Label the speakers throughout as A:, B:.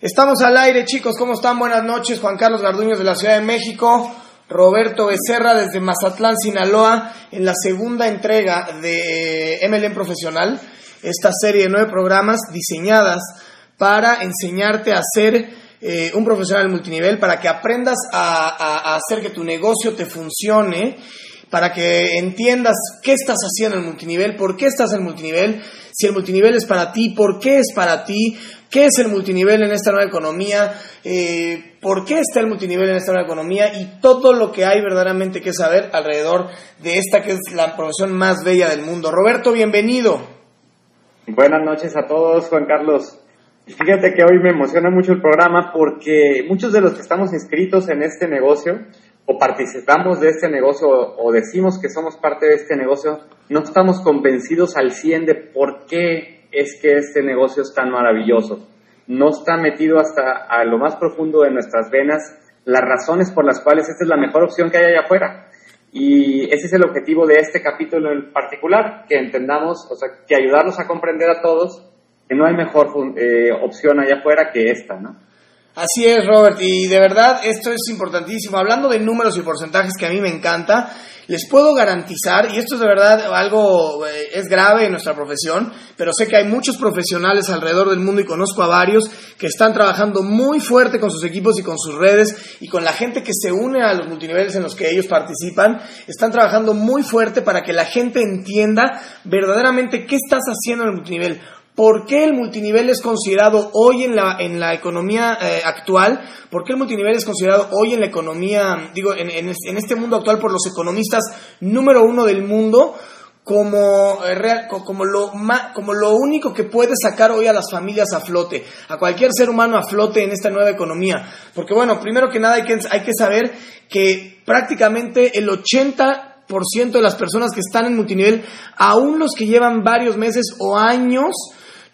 A: Estamos al aire, chicos. ¿Cómo están? Buenas noches. Juan Carlos Garduños de la Ciudad de México. Roberto Becerra desde Mazatlán, Sinaloa, en la segunda entrega de MLM Profesional. Esta serie de nueve programas diseñadas para enseñarte a ser eh, un profesional multinivel, para que aprendas a, hacer que tu negocio te funcione para que entiendas qué estás haciendo en el multinivel, por qué estás en el multinivel, si el multinivel es para ti, por qué es para ti, qué es el multinivel en esta nueva economía, eh, por qué está el multinivel en esta nueva economía y todo lo que hay verdaderamente que saber alrededor de esta que es la profesión más bella del mundo. Roberto, bienvenido.
B: Buenas noches a todos, Juan Carlos. Fíjate que hoy me emociona mucho el programa porque muchos de los que estamos inscritos en este negocio o participamos de este negocio o, decimos que somos parte de este negocio, no estamos convencidos al 100 de por qué es que este negocio es tan maravilloso. No está metido hasta a lo más profundo de nuestras venas las razones por las cuales esta es la mejor opción que hay allá afuera. Y ese es el objetivo de este capítulo en particular, que entendamos, o sea, que ayudarlos a comprender a todos que no hay mejor eh, opción allá afuera que esta, ¿no?
A: Así es, Robert, y de verdad esto es importantísimo. Hablando de números y porcentajes que a mí me encanta, les puedo garantizar, y esto es de verdad algo, eh, es grave en nuestra profesión, pero sé que hay muchos profesionales alrededor del mundo y conozco a varios que están trabajando muy fuerte con sus equipos y con sus redes y con la gente que se une a los multiniveles en los que ellos participan, están trabajando muy fuerte para que la gente entienda verdaderamente qué estás haciendo en el multinivel ¿Por qué el multinivel es considerado hoy en la, en la economía eh, actual? ¿Por qué el multinivel es considerado hoy en la economía, digo, en, en, este mundo actual por los economistas número uno del mundo? Como, eh, como, lo, como lo único que puede sacar hoy a las familias a flote, a cualquier ser humano a flote en esta nueva economía. Porque bueno, primero que nada hay que, hay que saber que prácticamente el 80 de las personas que están en multinivel, aún los que llevan varios meses o años,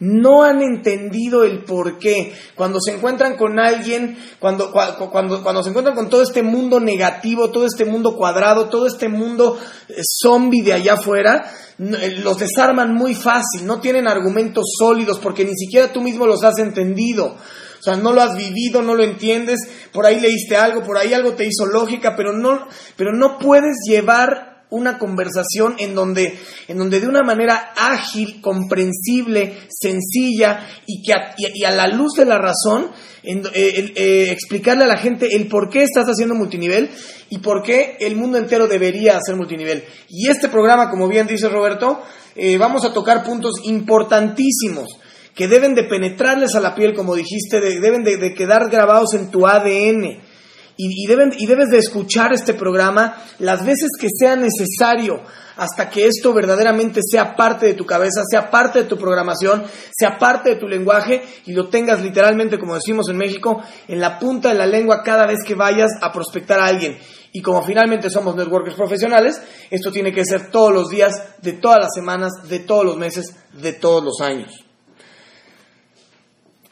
A: no han entendido el por qué. Cuando se encuentran con alguien, cuando, cuando, cuando se encuentran con todo este mundo negativo, todo este mundo cuadrado, todo este mundo eh, zombie de allá afuera, eh, los desarman muy fácil, no tienen argumentos sólidos porque ni siquiera tú mismo los has entendido. O sea, no lo has vivido, no lo entiendes, por ahí leíste algo, por ahí algo te hizo lógica, pero no, pero no puedes llevar una conversación en donde, en donde de una manera ágil, comprensible, sencilla y que a, y a la luz de la razón, eh, eh, explicarle a la gente el por qué estás haciendo multinivel y por qué el mundo entero debería hacer multinivel. Y este programa, como bien dice Roberto, eh, vamos a tocar puntos importantísimos que deben de penetrarles a la piel, como dijiste, deben de quedar grabados en tu ADN y, deben, y debes de escuchar este programa las veces que sea necesario hasta que esto verdaderamente sea parte de tu cabeza, sea parte de tu programación, sea parte de tu lenguaje y lo tengas literalmente, como decimos en México, en la punta de la lengua cada vez que vayas a prospectar a alguien. Y como finalmente somos networkers profesionales, esto tiene que ser todos los días, de todas las semanas, de todos los meses, de todos los años.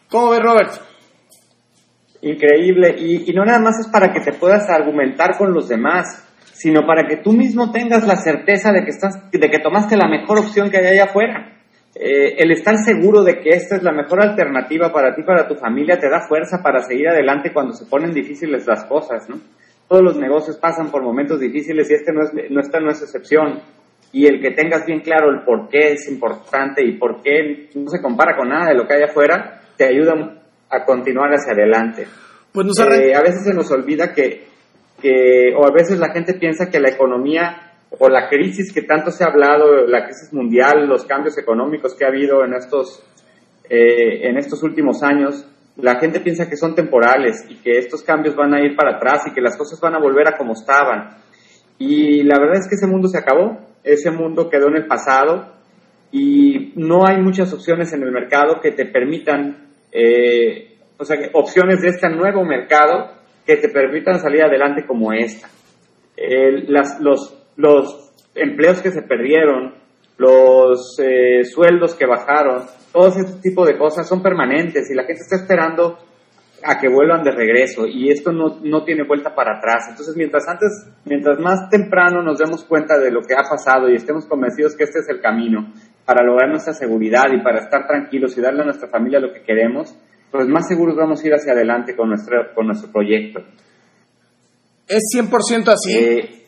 A: ¿Cómo ves, Robert?
B: Increíble. Y, no nada más es para que te puedas argumentar con los demás, sino para que tú mismo tengas la certeza de que, estás, de que tomaste la mejor opción que hay allá afuera. Eh, el estar seguro de que esta es la mejor alternativa para ti, para tu familia, te da fuerza para seguir adelante cuando se ponen difíciles las cosas, ¿no? Todos los negocios pasan por momentos difíciles y este no es, no, esta no es excepción. Y el que tengas bien claro el por qué es importante y por qué no se compara con nada de lo que hay afuera, te ayuda a continuar hacia adelante. Pues eh, a veces se nos olvida que, que, o a veces la gente piensa que la economía o la crisis que tanto se ha hablado, la crisis mundial, los cambios económicos que ha habido en estos, eh, en estos últimos años, la gente piensa que son temporales y que estos cambios van a ir para atrás y que las cosas van a volver a como estaban. Y la verdad es que ese mundo se acabó, ese mundo quedó en el pasado y no hay muchas opciones en el mercado que te permitan eh, o sea, opciones de este nuevo mercado que te permitan salir adelante como esta. las, los, los empleos que se perdieron, los eh, sueldos que bajaron, todo ese tipo de cosas son permanentes y la gente está esperando a que vuelvan de regreso y esto no, no, tiene vuelta para atrás. Entonces, mientras antes, mientras más temprano nos demos cuenta de lo que ha pasado y estemos convencidos que este es el camino para lograr nuestra seguridad y para estar tranquilos y darle a nuestra familia lo que queremos, pues más seguros vamos a ir hacia adelante con nuestro, con nuestro proyecto.
A: Es 100% así. Eh,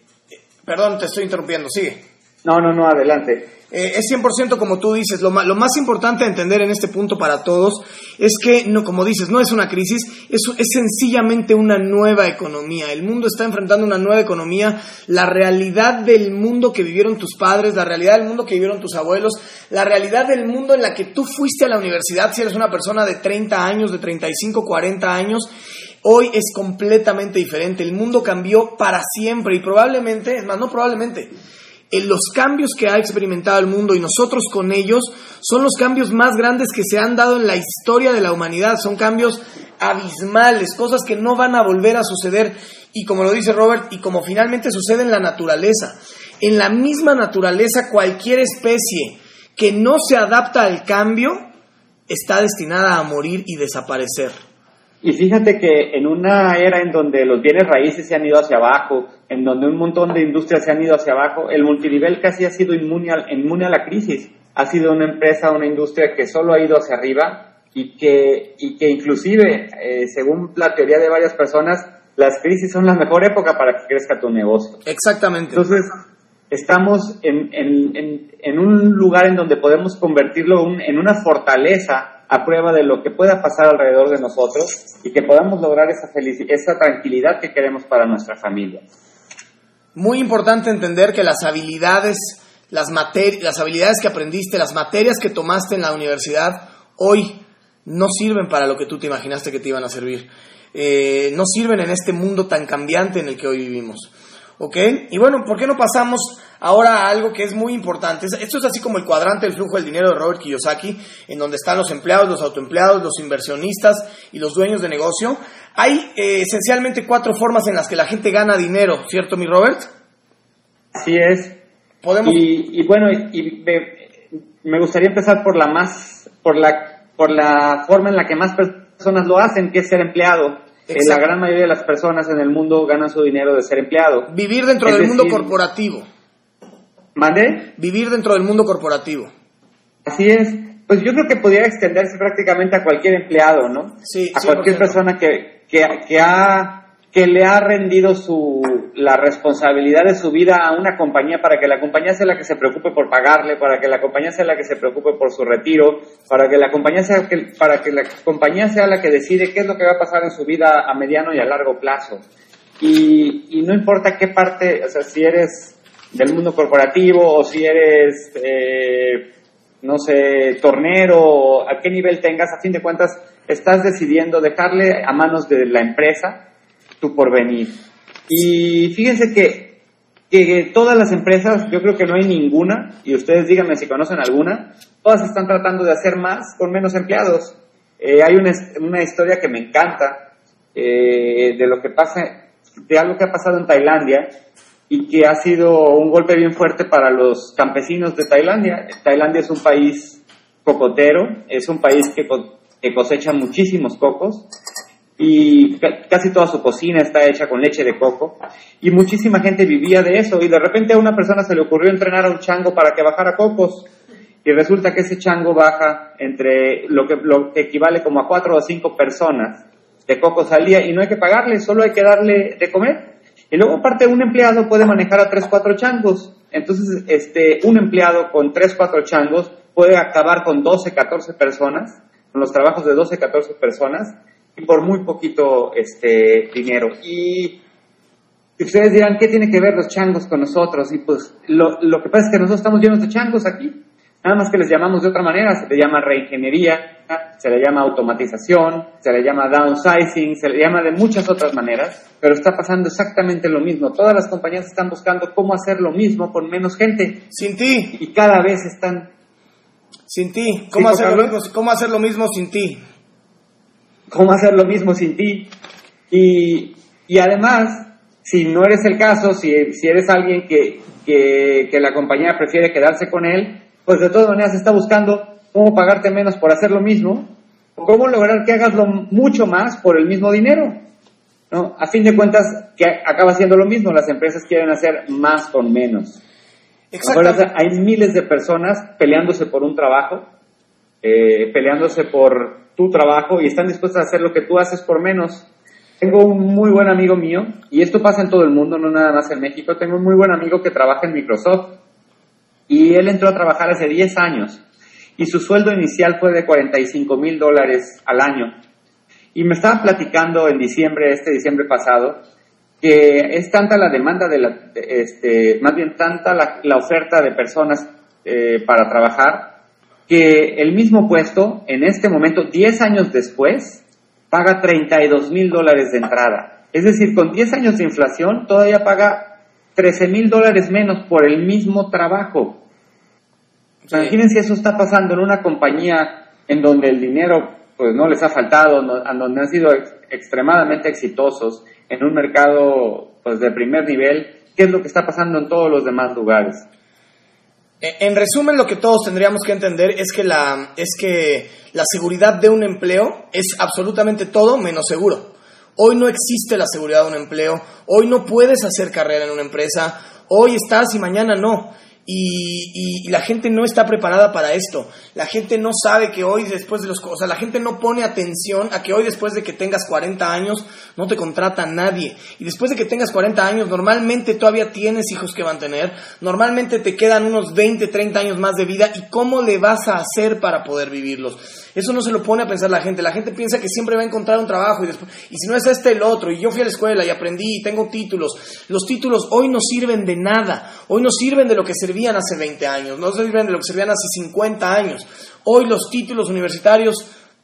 A: Perdón, te estoy interrumpiendo, sigue.
B: No, no, no, adelante.
A: Eh, es 100% como tú dices. Lo, lo, más importante a entender en este punto para todos es que, no, como dices, no es una crisis, es, es sencillamente una nueva economía. El mundo está enfrentando una nueva economía. La realidad del mundo que vivieron tus padres, la realidad del mundo que vivieron tus abuelos, la realidad del mundo en la que tú fuiste a la universidad si eres una persona de 30 años, de 35, 40 años, Hoy es completamente diferente. El mundo cambió para siempre y probablemente, es más, no probablemente, en los cambios que ha experimentado el mundo y nosotros con ellos son los cambios más grandes que se han dado en la historia de la humanidad. Son cambios abismales, cosas que no van a volver a suceder y como lo dice Robert, y como finalmente sucede en la naturaleza. En la misma naturaleza cualquier especie que no se adapta al cambio está destinada a morir y desaparecer.
B: Y fíjate que en una era en donde los bienes raíces se han ido hacia abajo, en donde un montón de industrias se han ido hacia abajo, el multinivel casi ha sido inmune a, inmune a la crisis. Ha sido una empresa, una industria que solo ha ido hacia arriba y que, y que inclusive, eh, según la teoría de varias personas, las crisis son la mejor época para que crezca tu negocio.
A: Exactamente.
B: Entonces, estamos en, en, en, en un lugar en donde podemos convertirlo un, en una fortaleza a prueba de lo que pueda pasar alrededor de nosotros y que podamos lograr esa felicidad, esa tranquilidad que queremos para nuestra familia.
A: Muy importante entender que las habilidades, las, las habilidades que aprendiste, las materias que tomaste en la universidad, hoy no sirven para lo que tú te imaginaste que te iban a servir. Eh, no sirven en este mundo tan cambiante en el que hoy vivimos. ¿Ok? Y bueno, ¿por qué no pasamos ahora a algo que es muy importante? Esto es así como el cuadrante del flujo del dinero de Robert Kiyosaki, en donde están los empleados, los autoempleados, los inversionistas y los dueños de negocio. Hay eh, esencialmente cuatro formas en las que la gente gana dinero, ¿cierto, mi Robert?
B: Así es. ¿Podemos? Y, bueno, y me, gustaría empezar por la más, por la, por la forma en la que más personas lo hacen, que es ser empleado la gran mayoría de las personas en el mundo ganan su dinero de ser empleado.
A: Vivir dentro del mundo corporativo.
B: ¿Mande?
A: Vivir dentro del mundo corporativo.
B: Así es. Pues yo creo que podría extenderse prácticamente a cualquier empleado, ¿no?
A: Sí.
B: A cualquier persona que, que, que ha que le ha rendido su, la responsabilidad de su vida a una compañía para que la compañía sea la que se preocupe por pagarle, para que la compañía sea la que se preocupe por su retiro, para que la compañía sea, que, para que la compañía sea la que decide qué es lo que va a pasar en su vida a mediano y a largo plazo. Y, y no importa qué parte, o sea, si eres del mundo corporativo o si eres, eh, no sé, tornero, a qué nivel tengas, a fin de cuentas, estás decidiendo dejarle a manos de la empresa tu porvenir. Y fíjense que, que todas las empresas, yo creo que no hay ninguna, y ustedes díganme si conocen alguna, todas están tratando de hacer más con menos empleados. Eh, hay una, una, historia que me encanta eh, de lo que pasa, de algo que ha pasado en Tailandia y que ha sido un golpe bien fuerte para los campesinos de Tailandia. Tailandia es un país cocotero, es un país que, que cosecha muchísimos cocos y casi toda su cocina está hecha con leche de coco y muchísima gente vivía de eso y de repente a una persona se le ocurrió entrenar a un chango para que bajara cocos y resulta que ese chango baja entre lo que, equivale como a cuatro o cinco personas de cocos al día y no hay que pagarle, solo hay que darle de comer. Y luego aparte un empleado puede manejar a tres, cuatro changos. Entonces, este, un empleado con tres, cuatro changos puede acabar con 12, 14 personas, con los trabajos de 12, 14 personas y por muy poquito este dinero. Y ustedes dirán, ¿qué tiene que ver los changos con nosotros? Y pues lo, lo que pasa es que nosotros estamos llenos de changos aquí. Nada más que les llamamos de otra manera, se le llama reingeniería, se le llama automatización, se le llama downsizing, se le llama de muchas otras maneras, pero está pasando exactamente lo mismo. Todas las compañías están buscando cómo hacer lo mismo con menos gente.
A: Sin ti.
B: Y cada vez están...
A: Sin ti. ¿Cómo, hacer, lo mismo, ¿cómo hacer lo mismo sin ti?
B: Cómo hacer lo mismo sin ti. Y, y además, si no eres el caso, si, si eres alguien que, que, que, la compañía prefiere quedarse con él, pues de todas maneras está buscando cómo pagarte menos por hacer lo mismo, o cómo lograr que hagas lo, mucho más por el mismo dinero. ¿no? A fin de cuentas, que acaba siendo lo mismo, las empresas quieren hacer más con menos. Ahora hay miles de personas peleándose por un trabajo eh, peleándose por tu trabajo y están dispuestos a hacer lo que tú haces por menos. Tengo un muy buen amigo mío, y esto pasa en todo el mundo, no nada más en México, tengo un muy buen amigo que trabaja en Microsoft y él entró a trabajar hace 10 años y su sueldo inicial fue de 45 mil dólares al año. Y me estaba platicando en diciembre, este diciembre pasado, que es tanta la demanda de la, este, más bien tanta la, la oferta de personas eh, para trabajar, que el mismo puesto, en este momento, 10 años después, paga 32 mil dólares de entrada. Es decir, con 10 años de inflación, todavía paga 13 mil dólares menos por el mismo trabajo. Imagínense eso está pasando en una compañía en donde el dinero pues no les ha faltado, en donde han sido extremadamente exitosos en un mercado pues de primer nivel, ¿qué es lo que está pasando en todos los demás lugares?
A: E, en resumen, lo que todos tendríamos que entender es que la, es que la seguridad de un empleo es absolutamente todo menos seguro. Hoy no existe la seguridad de un empleo, hoy no puedes hacer carrera en una empresa, hoy estás y mañana no. Y, la gente no está preparada para esto. La gente no sabe que hoy después de los... O sea, la gente no pone atención a que hoy después de que tengas 40 años no te contrata nadie. Y después de que tengas 40 años normalmente todavía tienes hijos que mantener. Normalmente te quedan unos 20, 30 años más de vida. ¿Y cómo le vas a hacer para poder vivirlos? Eso no se lo pone a pensar la gente. La gente piensa que siempre va a encontrar un trabajo y después... Y si no es este el otro. Y yo fui a la escuela y aprendí y tengo títulos. Los títulos hoy no sirven de nada. Hoy no sirven de lo que servían hace 20 años, no sirven de lo que servían hace 50 años. Hoy los títulos universitarios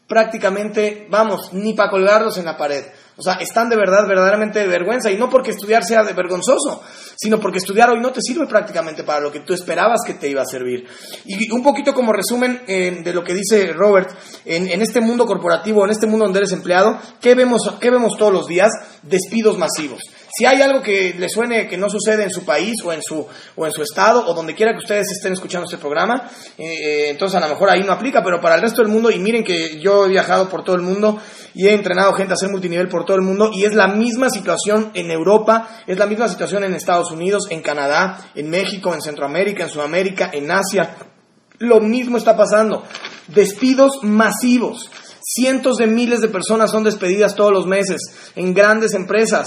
A: prácticamente, vamos, ni para colgarlos en la pared. O sea, están de verdad, verdaderamente de vergüenza. Y no porque estudiar sea de vergonzoso, sino porque estudiar hoy no te sirve prácticamente para lo que tú esperabas que te iba a servir. Y un poquito como resumen eh, de lo que dice Robert, en, en, este mundo corporativo, en este mundo donde eres empleado, ¿qué vemos, ¿qué vemos todos los días? Despidos masivos. Si hay algo que le suene que no sucede en su país o en su, o en su estado o donde quiera que ustedes estén escuchando este programa, eh, eh, entonces a lo mejor ahí no aplica, pero para el resto del mundo, y miren que yo he viajado por todo el mundo y he entrenado gente a hacer multinivel por todo el mundo y es la misma situación en Europa, es la misma situación en Estados Unidos, en Canadá, en México, en Centroamérica, en Sudamérica, en Asia. Lo mismo está pasando. Despidos masivos. Cientos de miles de personas son despedidas todos los meses en grandes empresas.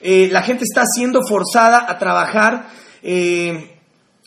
A: Eh, la gente está siendo forzada a trabajar eh,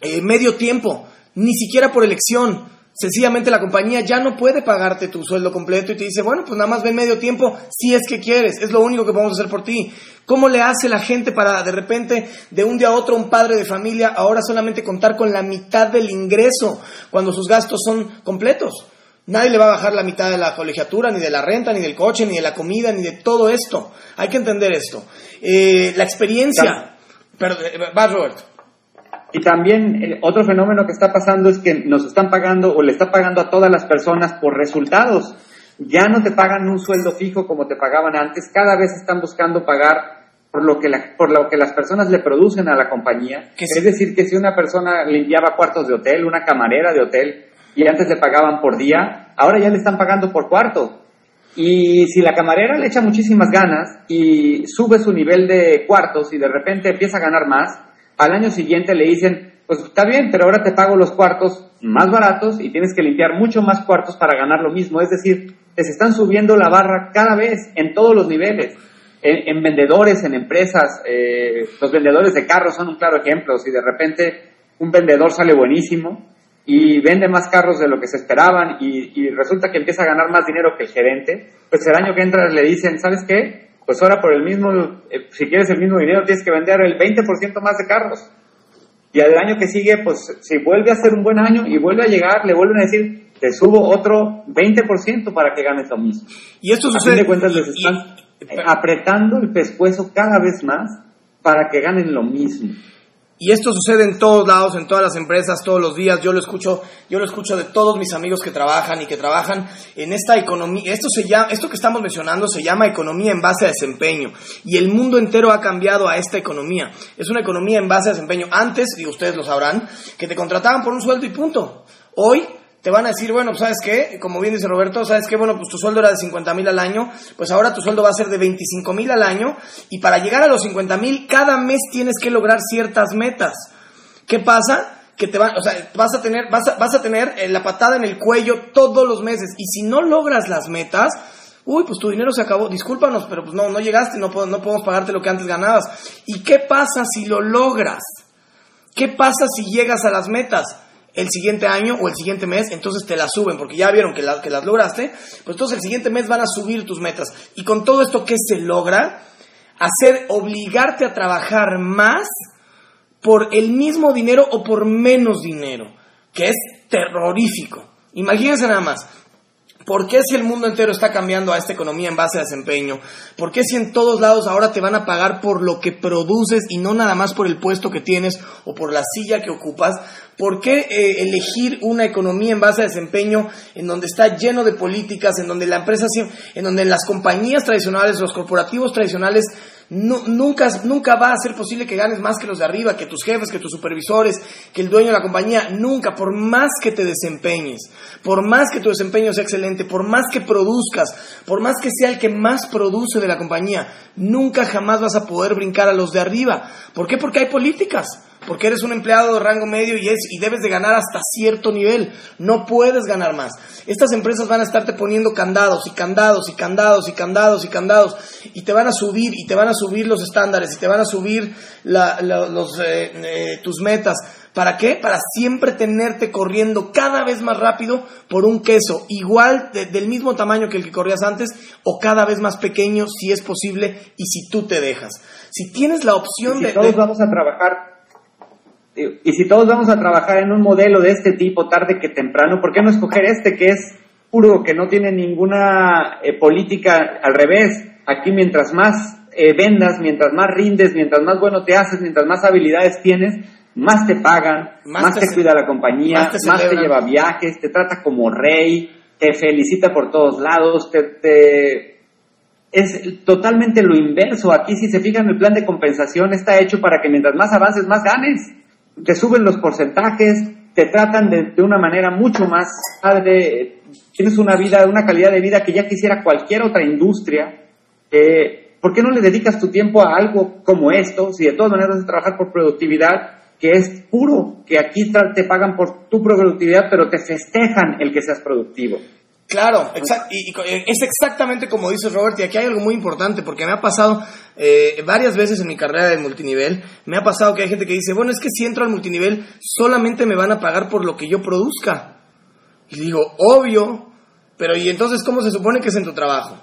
A: eh, medio tiempo, ni siquiera por elección. Sencillamente la compañía ya no puede pagarte tu sueldo completo y te dice, bueno, pues nada más ven medio tiempo si es que quieres, es lo único que podemos hacer por ti. ¿Cómo le hace la gente para de repente, de un día a otro, un padre de familia ahora solamente contar con la mitad del ingreso cuando sus gastos son completos? Nadie le va a bajar la mitad de la colegiatura, ni de la renta, ni del coche, ni de la comida, ni de todo esto. Hay que entender esto. Eh, la experiencia. Perdón, eh, va, Roberto.
B: Y también eh, otro fenómeno que está pasando es que nos están pagando o le está pagando a todas las personas por resultados. Ya no te pagan un sueldo fijo como te pagaban antes, cada vez están buscando pagar por lo que, por lo que las personas le producen a la compañía. Es decir, que si una persona limpiaba cuartos de hotel, una camarera de hotel, y antes le pagaban por día, ahora ya le están pagando por cuarto. Y si la camarera le echa muchísimas ganas y sube su nivel de cuartos y de repente empieza a ganar más, al año siguiente le dicen, pues está bien, pero ahora te pago los cuartos más baratos y tienes que limpiar mucho más cuartos para ganar lo mismo. Es decir, les están subiendo la barra cada vez en todos los niveles. En, vendedores, en empresas, eh, los vendedores de carros son un claro ejemplo. Si de repente un vendedor sale buenísimo, y vende más carros de lo que se esperaban y, resulta que empieza a ganar más dinero que el gerente, pues el año que entra le dicen, ¿sabes qué? Pues ahora por el mismo, eh, si quieres el mismo dinero tienes que vender el 20% más de carros. Y al año que sigue, pues si vuelve a ser un buen año y vuelve a llegar, le vuelven a decir, te subo otro 20% para que ganes lo mismo.
A: Y esto sucede...
B: A fin de cuentas les están apretando el pescuezo cada vez más para que ganen lo mismo.
A: Y esto sucede en todos lados, en todas las empresas, todos los días. Yo lo escucho, yo lo escucho de todos mis amigos que trabajan y que trabajan en esta economía. Esto se llama, esto que estamos mencionando se llama economía en base a desempeño. Y el mundo entero ha cambiado a esta economía. Es una economía en base a desempeño. Antes, y ustedes lo sabrán, que te contrataban por un sueldo y punto. Hoy te van a decir, bueno, pues sabes qué, como bien dice Roberto, sabes qué, bueno, pues tu sueldo era de 50 mil al año, pues ahora tu sueldo va a ser de 25 mil al año y para llegar a los 50 mil cada mes tienes que lograr ciertas metas. ¿Qué pasa? que te van, o sea, vas a tener, vas a, vas a tener eh, la patada en el cuello todos los meses. Y si no logras las metas, uy, pues tu dinero se acabó, discúlpanos, pero pues no, no llegaste, no, no podemos pagarte lo que antes ganabas. ¿Y qué pasa si lo logras? ¿Qué pasa si llegas a las metas? El siguiente año o el siguiente mes, entonces te las suben, porque ya vieron que, que las lograste, pues entonces el siguiente mes van a subir tus metas. Y con todo esto, ¿qué se logra? Hacer, obligarte a trabajar más por el mismo dinero o por menos dinero, que es terrorífico. Imagínense nada más, ¿Por qué si el mundo entero está cambiando a esta economía en base a desempeño? ¿Por qué si en todos lados ahora te van a pagar por lo que produces y no nada más por el puesto que tienes o por la silla que ocupas? ¿Por qué eh, elegir una economía en base a desempeño en donde está lleno de políticas, en donde la empresa, en donde las compañías tradicionales, los corporativos tradicionales nunca, nunca va a ser posible que ganes más que los de arriba, que tus jefes, que tus supervisores, que el dueño de la compañía. Nunca, por más que te desempeñes, por más que tu desempeño sea excelente, por más que produzcas, por más que sea el que más produce de la compañía, nunca jamás vas a poder brincar a los de arriba. ¿Por qué? Porque hay políticas porque eres un empleado de rango medio y, es, y debes de ganar hasta cierto nivel. No puedes ganar más. Estas empresas van a estarte poniendo candados y candados y candados y candados y candados y te van a subir y te van a subir los estándares y te van a subir los, eh, eh, tus metas. ¿Para qué? Para siempre tenerte corriendo cada vez más rápido por un queso igual del mismo tamaño que el que corrías antes o cada vez más pequeño si es posible y si tú te dejas. Si tienes la opción
B: si
A: de...
B: Todos vamos a trabajar y si todos vamos a trabajar en un modelo de este tipo tarde que temprano, ¿por qué no escoger este que es puro, que no tiene ninguna eh, política al revés? Aquí mientras más eh, vendas, mientras más rindes, mientras más bueno te haces, mientras más habilidades tienes, más te pagan, más, te, cuida la compañía, más te, lleva viajes, te trata como rey, te felicita por todos lados, te, es totalmente lo inverso. Aquí si se fijan el plan de compensación está hecho para que mientras más avances, más ganes te suben los porcentajes, te tratan de, una manera mucho más padre, tienes una vida, una calidad de vida que ya quisiera cualquier otra industria. Eh, ¿Por qué no le dedicas tu tiempo a algo como esto? Si de todas maneras a trabajar por productividad, que es puro, que aquí te pagan por tu productividad, pero te festejan el que seas productivo.
A: Claro, y, es exactamente como dice Robert, y aquí hay algo muy importante, porque me ha pasado eh, varias veces en mi carrera de multinivel, me ha pasado que hay gente que dice, bueno, es que si entro al multinivel solamente me van a pagar por lo que yo produzca. Y digo, obvio, pero ¿y entonces cómo se supone que es en tu trabajo?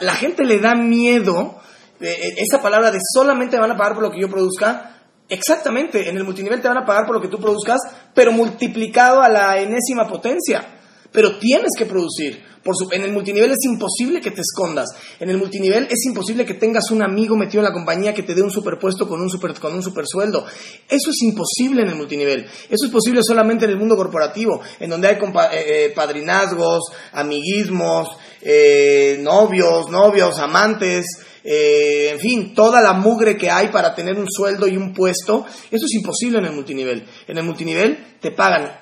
A: La, gente le da miedo, eh, eh, esa palabra de solamente me van a pagar por lo que yo produzca, Exactamente, en el multinivel te van a pagar por lo que tú produzcas, pero multiplicado a la enésima potencia pero tienes que producir. Por en el multinivel es imposible que te escondas. En el multinivel es imposible que tengas un amigo metido en la compañía que te dé un superpuesto con un super, con un super sueldo. Eso es imposible en el multinivel. Eso es posible solamente en el mundo corporativo, en donde hay eh, eh, padrinazgos, amiguismos, eh, novios, novios, amantes. en fin, toda la mugre que hay para tener un sueldo y un puesto, eso es imposible en el multinivel. En el multinivel te pagan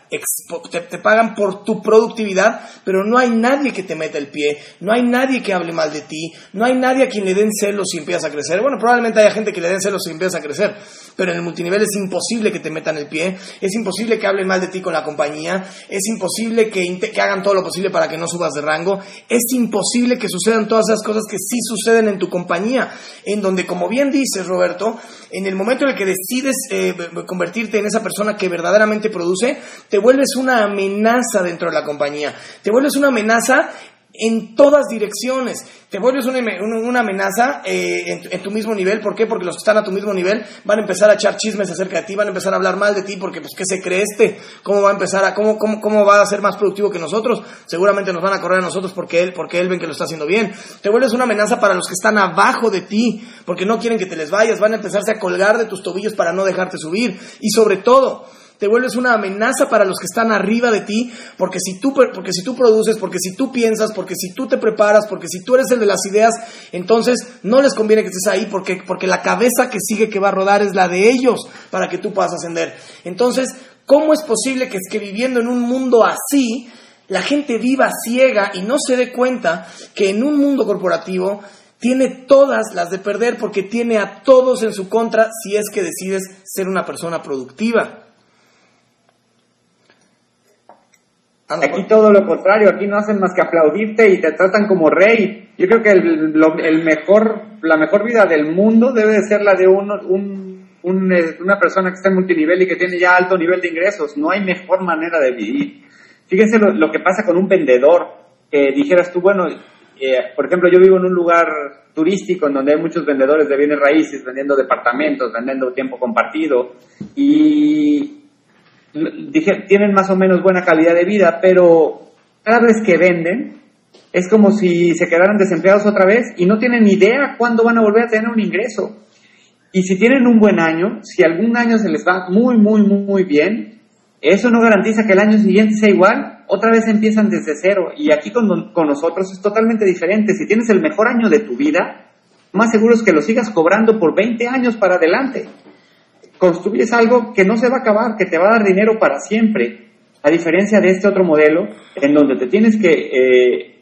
A: te, pagan por tu productividad, pero no hay nadie que te meta el pie, no hay nadie que hable mal de ti, no hay nadie a quien le den celos si empiezas a crecer. Bueno, probablemente haya gente que le den celos si empiezas a crecer, pero en el multinivel es imposible que te metan el pie, es imposible que hablen mal de ti con la compañía, es imposible que, que hagan todo lo posible para que no subas de rango, es imposible que sucedan todas esas cosas que sí suceden en tu compañía, en donde, como bien dices, Roberto, en el momento en el que decides eh, convertirte en esa persona que verdaderamente produce, te vuelves una amenaza dentro de la compañía, te vuelves una amenaza en todas direcciones. Te vuelves una, amenaza eh, en, tu mismo nivel. ¿Por qué? Porque los que están a tu mismo nivel van a empezar a echar chismes acerca de ti, van a empezar a hablar mal de ti, porque pues ¿qué se cree este? ¿Cómo va a empezar a, cómo, cómo, cómo va a ser más productivo que nosotros? Seguramente nos van a correr a nosotros porque él, porque él ven que lo está haciendo bien. Te vuelves una amenaza para los que están abajo de ti, porque no quieren que te les vayas, van a empezarse a colgar de tus tobillos para no dejarte subir. Y sobre todo, te vuelves una amenaza para los que están arriba de ti, porque si tú, porque si tú produces, porque si tú piensas, porque si tú te preparas, porque si tú eres el de las ideas, entonces no les conviene que estés ahí, porque, porque la cabeza que sigue que va a rodar es la de ellos para que tú puedas ascender. Entonces, ¿cómo es posible que, es que viviendo en un mundo así, la gente viva ciega y no se dé cuenta que en un mundo corporativo tiene todas las de perder porque tiene a todos en su contra si es que decides ser una persona productiva.
B: Aquí todo lo contrario, aquí no hacen más que aplaudirte y te tratan como rey. Yo creo que el, el mejor, la mejor vida del mundo debe de ser la de un, un, eh, una persona que está en multinivel y que tiene ya alto nivel de ingresos. No hay mejor manera de vivir. Fíjense lo, lo que pasa con un vendedor, que dijeras tú, bueno, eh, por ejemplo, yo vivo en un lugar turístico en donde hay muchos vendedores de bienes raíces, vendiendo departamentos, vendiendo tiempo compartido, y dije, tienen más o menos buena calidad de vida, pero cada vez que venden es como si se quedaran desempleados otra vez y no tienen idea cuándo van a volver a tener un ingreso. Y si tienen un buen año, si algún año se les va muy, muy, muy bien, eso no garantiza que el año siguiente sea igual. Otra vez empiezan desde cero. Y aquí con, con nosotros es totalmente diferente. Si tienes el mejor año de tu vida, más seguro es que lo sigas cobrando por 20 años para adelante construyes algo que no se va a acabar, que te va a dar dinero para siempre, a diferencia de este otro modelo en donde te tienes que eh,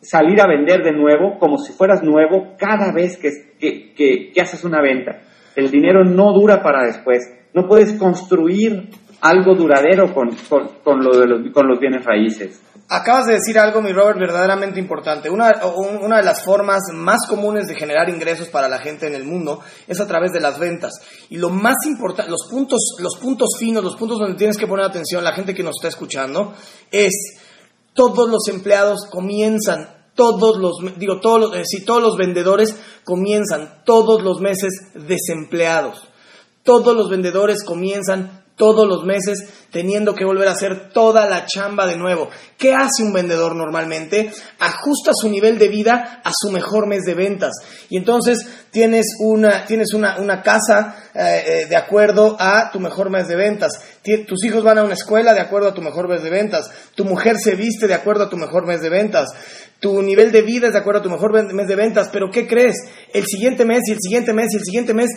B: salir a vender de nuevo como si fueras nuevo cada vez que, que, haces una venta. El dinero no dura para después. No puedes construir algo duradero con, con, con los bienes raíces.
A: Acabas de decir algo, mi Robert, verdaderamente importante. Una, una, de las formas más comunes de generar ingresos para la gente en el mundo es a través de las ventas. Y lo más importante, los puntos, los puntos finos, los puntos donde tienes que poner atención, la gente que nos está escuchando, es todos los empleados comienzan, todos los, digo, todos los, eh, si todos los vendedores comienzan todos los meses desempleados. Todos los vendedores comienzan todos los meses teniendo que volver a hacer toda la chamba de nuevo. ¿Qué hace un vendedor normalmente? Ajusta su nivel de vida a su mejor mes de ventas. Y entonces tienes una, tienes una, una casa eh, eh, de acuerdo a tu mejor mes de ventas. tus hijos van a una escuela de acuerdo a tu mejor mes de ventas. Tu mujer se viste de acuerdo a tu mejor mes de ventas. Tu nivel de vida es de acuerdo a tu mejor mes de ventas. Pero ¿qué crees? El siguiente mes y el siguiente mes y el siguiente mes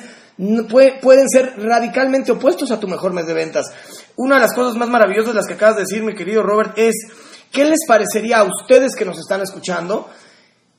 A: pueden ser radicalmente opuestos a tu mejor mes de ventas. Una de las cosas más maravillosas las que acabas de decir, mi querido Robert, es ¿qué les parecería a ustedes que nos están escuchando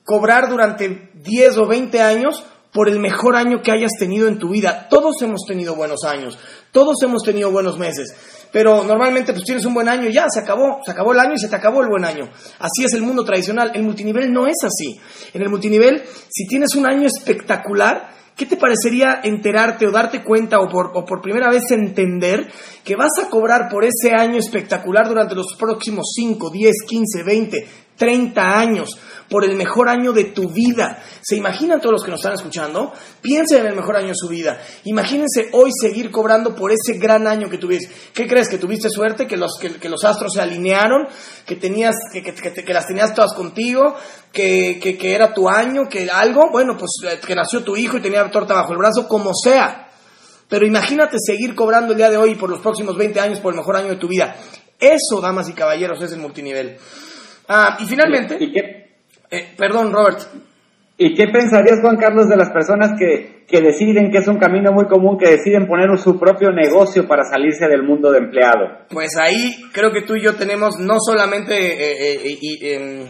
A: cobrar durante 10 o 20 años por el mejor año que hayas tenido en tu vida? Todos hemos tenido buenos años, todos hemos tenido buenos meses, pero normalmente pues tienes un buen año y ya, se acabó, se acabó el año y se te acabó el buen año. Así es el mundo tradicional. El multinivel no es así. En el multinivel, si tienes un año espectacular, ¿Qué te parecería enterarte o darte cuenta o por, o por, primera vez entender que vas a cobrar por ese año espectacular durante los próximos 5, 10, 15, 20, 30 años? por el mejor año de tu vida. ¿Se imaginan todos los que nos están escuchando? Piensen en el mejor año de su vida. Imagínense hoy seguir cobrando por ese gran año que tuviste. ¿Qué crees? ¿Que tuviste suerte? ¿Que los, que, los astros se alinearon? ¿Que, tenías, que, que, las tenías todas contigo? ¿Que, que, era tu año? ¿Que algo? Bueno, pues eh, que nació tu hijo y tenía torta bajo el brazo, como sea. Pero imagínate seguir cobrando el día de hoy por los próximos 20 años por el mejor año de tu vida. Eso, damas y caballeros, es el multinivel. Ah, y finalmente... Eh, perdón, Robert.
B: ¿Y qué pensarías, Juan Carlos, de las personas que, que, deciden, que es un camino muy común, que deciden poner su propio negocio para salirse del mundo de empleado?
A: Pues ahí creo que tú y yo tenemos no solamente eh, eh, em,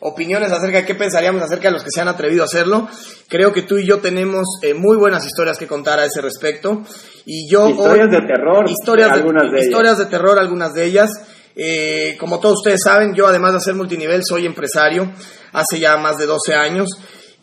A: opiniones acerca de qué pensaríamos acerca de los que se han atrevido a hacerlo, creo que tú y yo tenemos muy buenas historias que contar a ese respecto. Y yo
B: historias de terror,
A: historias algunas de, historias de terror, algunas de ellas. Como todos ustedes saben, yo además de ser multinivel soy empresario hace ya más de 12 años.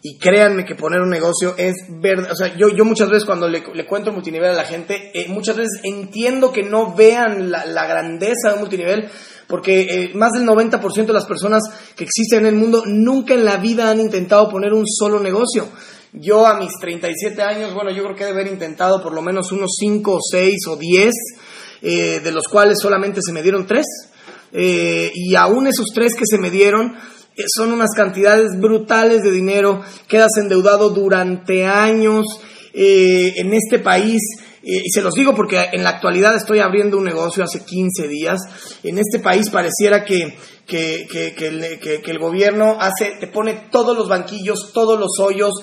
A: Y créanme que poner un negocio es verdad. O sea, yo, yo muchas veces cuando le, cuento multinivel a la gente, eh, muchas veces entiendo que no vean la, la grandeza de un multinivel, porque eh, más del 90% de las personas que existen en el mundo nunca en la vida han intentado poner un solo negocio. Yo a mis 37 años, bueno, yo creo que he de haber intentado por lo menos unos 5 o 6 o 10, eh, de los cuales solamente se me dieron 3. y aún esos 3 que se me dieron, son unas cantidades brutales de dinero, quedas endeudado durante años eh, en este país. Eh, y se los digo porque en la actualidad estoy abriendo un negocio hace 15 días. En este país pareciera que, que, que, que, el gobierno hace, te pone todos los banquillos, todos los hoyos,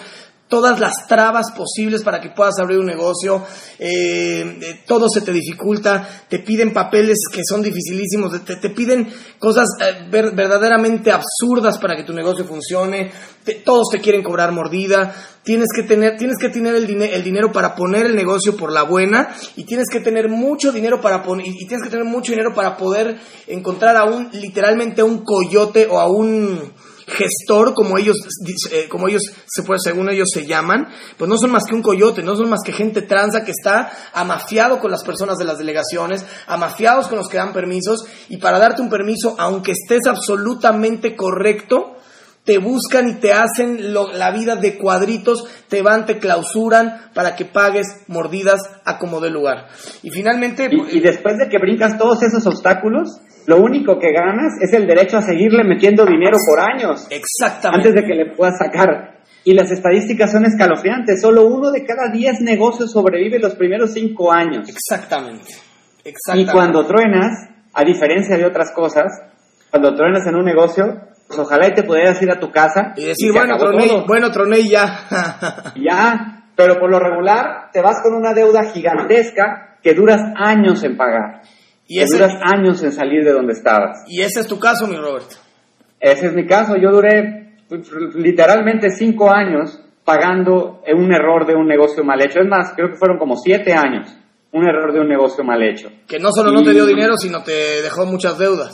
A: todas las trabas posibles para que puedas abrir un negocio, eh, eh, todo se te dificulta, te piden papeles que son dificilísimos, te, te piden cosas eh, ver- verdaderamente absurdas para que tu negocio funcione, todos te quieren cobrar mordida, tienes que tener, tienes que tener el, el dinero para poner el negocio por la buena y tienes que tener mucho dinero para poner, y tienes que tener mucho dinero para poder encontrar a un, literalmente a un coyote o a un gestor, como ellos, eh, como ellos se puede, según ellos se llaman, pues no son más que un coyote, no son más que gente tranza que está amafiado con las personas de las delegaciones, amafiados con los que dan permisos, y para darte un permiso, aunque estés absolutamente correcto, te buscan y te hacen lo- la vida de cuadritos, te van, te clausuran para que pagues mordidas a como dé lugar. Y finalmente,
B: Y, y después de que brincas todos esos obstáculos, lo único que ganas es el derecho a seguirle metiendo dinero por años,
A: exactamente.
B: antes de que le puedas sacar. Y las estadísticas son escalofriantes. Solo uno de cada diez negocios sobrevive los primeros cinco años.
A: Exactamente.
B: Y
A: Exactamente.
B: cuando truenas, a diferencia de otras cosas, cuando truenas en un negocio, pues ojalá y te pudieras ir a tu casa
A: Y decir, bueno, troné,
B: todo.
A: bueno, troné y ya.
B: Ya, pero por lo regular te vas con una deuda gigantesca que duras años en pagar.
A: y,
B: que
A: ese,
B: duras años en salir de donde estabas.
A: y ese es tu caso, mi Robert.
B: Ese es mi caso. Yo duré pues, literalmente cinco años pagando un error de un negocio mal hecho. Es más, creo que fueron como siete años un error de un negocio mal hecho.
A: Que no solo no te dio dinero, sino te dejó muchas deudas.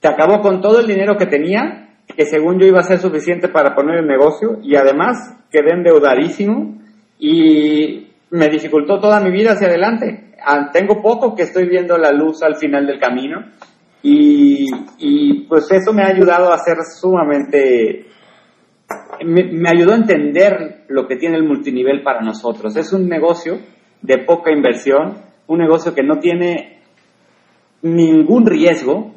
B: Se acabó con todo el dinero que tenía, que según yo iba a ser suficiente para poner el negocio, y además quedé endeudadísimo y me dificultó toda mi vida hacia adelante. Ah, Tengo poco que estoy viendo la luz al final del camino y, pues eso me ha ayudado a ser sumamente... Me, me ayudó a entender lo que tiene el multinivel para nosotros. Es un negocio de poca inversión, un negocio que no tiene ningún riesgo.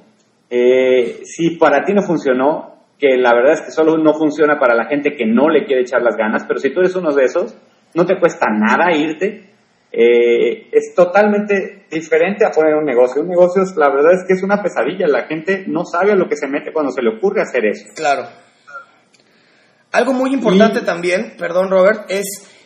B: Eh, si para ti no funcionó, que la verdad es que solo no funciona para la gente que no le quiere echar las ganas, pero si tú eres uno de esos, no te cuesta nada irte. Eh, es totalmente diferente a poner un negocio. Un negocio, es, la verdad es que es una pesadilla. La gente no sabe a lo que se mete cuando se le ocurre hacer eso.
A: Claro. Algo muy importante
B: Y-
A: también, perdón Robert, es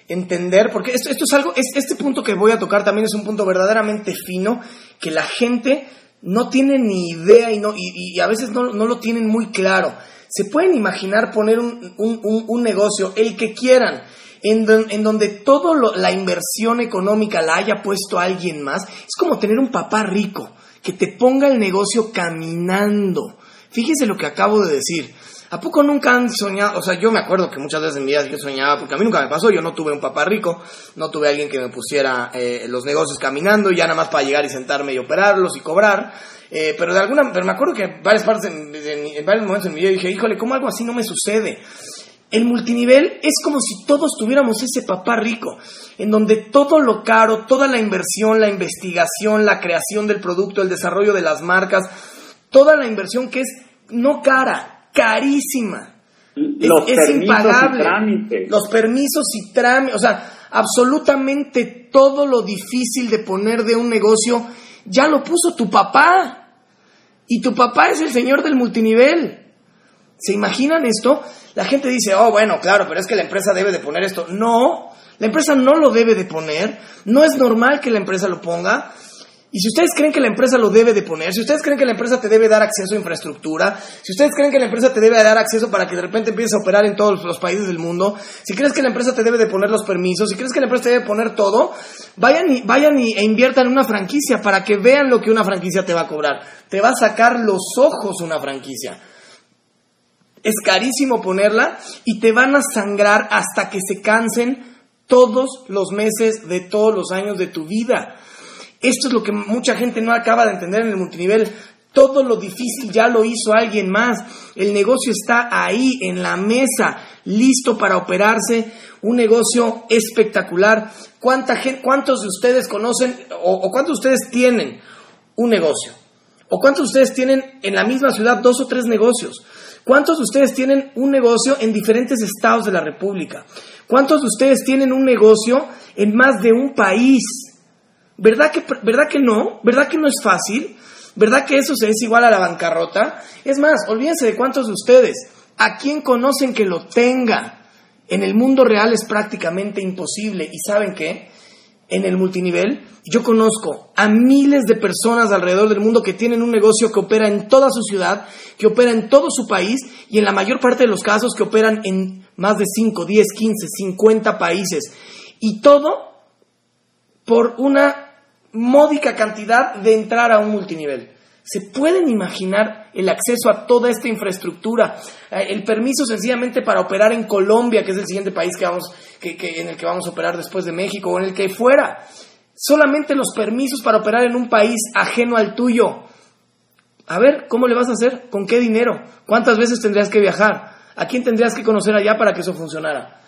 A: entender, porque esto, esto es algo, es, este punto que voy a tocar también es un punto verdaderamente fino, que la gente no tiene ni idea y, no, y, a veces no, no lo tienen muy claro. Se pueden imaginar poner un, un- un- negocio, el que quieran, en, en donde toda la inversión económica la haya puesto alguien más. Es como tener un papá rico que te ponga el negocio caminando. Fíjese lo que acabo de decir. ¿A poco nunca han soñado? O sea, yo me acuerdo que muchas veces en mi vida yo soñaba, porque a mí nunca me pasó, yo no tuve un papá rico, no tuve alguien que me pusiera eh, los negocios caminando, ya nada más para llegar y sentarme y operarlos y cobrar. Eh, pero de alguna, pero me acuerdo que en varias partes, en, en- en varios momentos en mi vida dije, híjole, ¿cómo algo así no me sucede? El multinivel es como si todos tuviéramos ese papá rico, en donde todo lo caro, toda la inversión, la investigación, la creación del producto, el desarrollo de las marcas, toda la inversión que es no cara, carísima. Es,
B: Los
A: es impagable.
B: y trámites.
A: Los permisos y trámites, o sea, absolutamente todo lo difícil de poner de un negocio ya lo puso tu papá. Y tu papá es el señor del multinivel. ¿Se imaginan esto? La gente dice, oh, bueno, claro, pero es que la empresa debe de poner esto. No, la empresa no lo debe de poner. No es normal que la empresa lo ponga. Y si ustedes creen que la empresa lo debe de poner, si ustedes creen que la empresa te debe dar acceso a infraestructura, si ustedes creen que la empresa te debe dar acceso para que de repente empieces a operar en todos los países del mundo, si crees que la empresa te debe de poner los permisos, si crees que la empresa te debe poner todo, vayan y, vayan y, e inviertan en una franquicia para que vean lo que una franquicia te va a cobrar. Te va a sacar los ojos una franquicia. Es carísimo ponerla y te van a sangrar hasta que se cansen todos los meses de todos los años de tu vida. Esto es lo que mucha gente no acaba de entender en el multinivel. Todo lo difícil ya lo hizo alguien más. El negocio está ahí, en la mesa, listo para operarse. Un negocio espectacular. ¿Cuánta gente, ¿Cuántos de ustedes conocen o, o cuántos de ustedes tienen un negocio? ¿O cuántos de ustedes tienen en la misma ciudad dos o tres negocios? ¿Cuántos de ustedes tienen un negocio en diferentes estados de la República? ¿Cuántos de ustedes tienen un negocio en más de un país? ¿Verdad que, ¿Verdad que no? ¿Verdad que no es fácil? ¿Verdad que eso es igual a la bancarrota? Es más, olvídense de cuántos de ustedes, a quién conocen que lo tenga. En el mundo real es prácticamente imposible. ¿Y saben qué? En el multinivel, yo conozco a miles de personas alrededor del mundo que tienen un negocio que opera en toda su ciudad, que opera en todo su país y en la mayor parte de los casos que operan en más de 5, 10, 15, 50 países. Y todo por una módica cantidad de entrar a un multinivel. ¿Se pueden imaginar el acceso a toda esta infraestructura? Eh, el permiso sencillamente para operar en Colombia, que es el siguiente país que vamos, en el que vamos a operar después de México o en el que fuera. Solamente los permisos para operar en un país ajeno al tuyo. A ver, ¿cómo le vas a hacer? ¿Con qué dinero? ¿Cuántas veces tendrías que viajar? ¿A quién tendrías que conocer allá para que eso funcionara?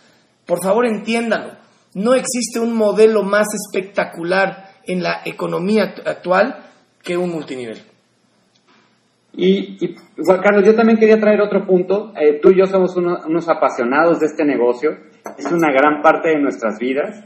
A: Por favor, entiéndanlo. No existe un modelo más espectacular en la economía actual que un multinivel.
B: Y, Juan Carlos, yo también quería traer otro punto. Eh, tú y yo somos unos apasionados de este negocio. Es una gran parte de nuestras vidas.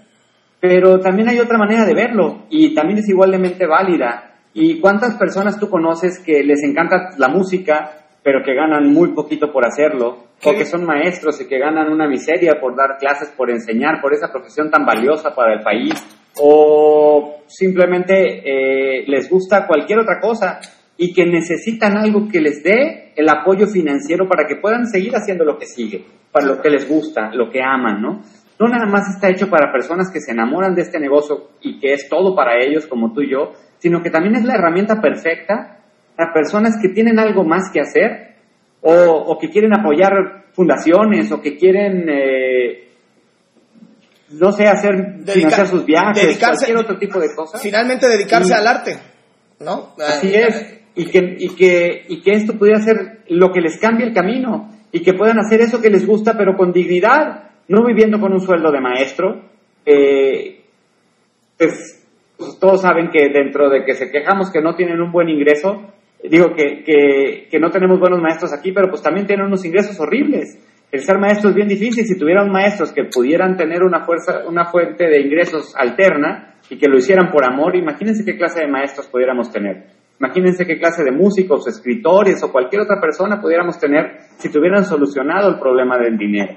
B: Pero también hay otra manera de verlo y también es igualmente válida. ¿Y cuántas personas tú conoces que les encanta la música, pero que ganan muy poquito por hacerlo? O que son maestros y que ganan una miseria por dar clases, por enseñar, por esa profesión tan valiosa para el país. O simplemente eh, les gusta cualquier otra cosa y que necesitan algo que les dé el apoyo financiero para que puedan seguir haciendo lo que sigue, para lo que les gusta, lo que aman, ¿no? No nada más está hecho para personas que se enamoran de este negocio y que es todo para ellos, como tú y yo, sino que también es la herramienta perfecta para personas que tienen algo más que hacer o, que quieren apoyar fundaciones o que quieren, eh, no sé, hacer financiar sus viajes, dedicarse, cualquier otro tipo de cosas.
A: Finalmente dedicarse al arte, ¿no?
B: Así es y que, y que, y que esto pudiera ser lo que les cambie el camino y que puedan hacer eso que les gusta pero con dignidad, no viviendo con un sueldo de maestro. Eh, pues, pues, todos saben que dentro de que se quejamos que no tienen un buen ingreso, digo que, que, que no tenemos buenos maestros aquí, pero pues también tienen unos ingresos horribles. El ser maestro es bien difícil. Si tuvieran maestros que pudieran tener una, fuerza, una fuente de ingresos alterna y que lo hicieran por amor, imagínense qué clase de maestros pudiéramos tener. Imagínense qué clase de músicos, escritores o cualquier otra persona pudiéramos tener si tuvieran solucionado el problema del dinero.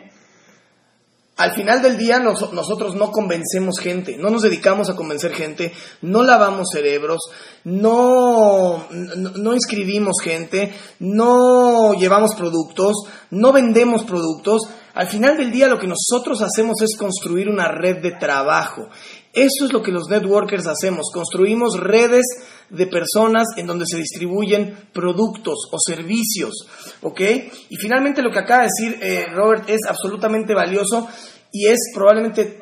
A: Al final del día nosotros no convencemos gente, no nos dedicamos a convencer gente, no lavamos cerebros, no, no, inscribimos gente, no llevamos productos, no vendemos productos. Al final del día lo que nosotros hacemos es construir una red de trabajo. Eso es lo que los networkers hacemos, construimos redes de personas en donde se distribuyen productos o servicios, ¿ok? Y finalmente lo que acaba de decir eh, Robert es absolutamente valioso y es probablemente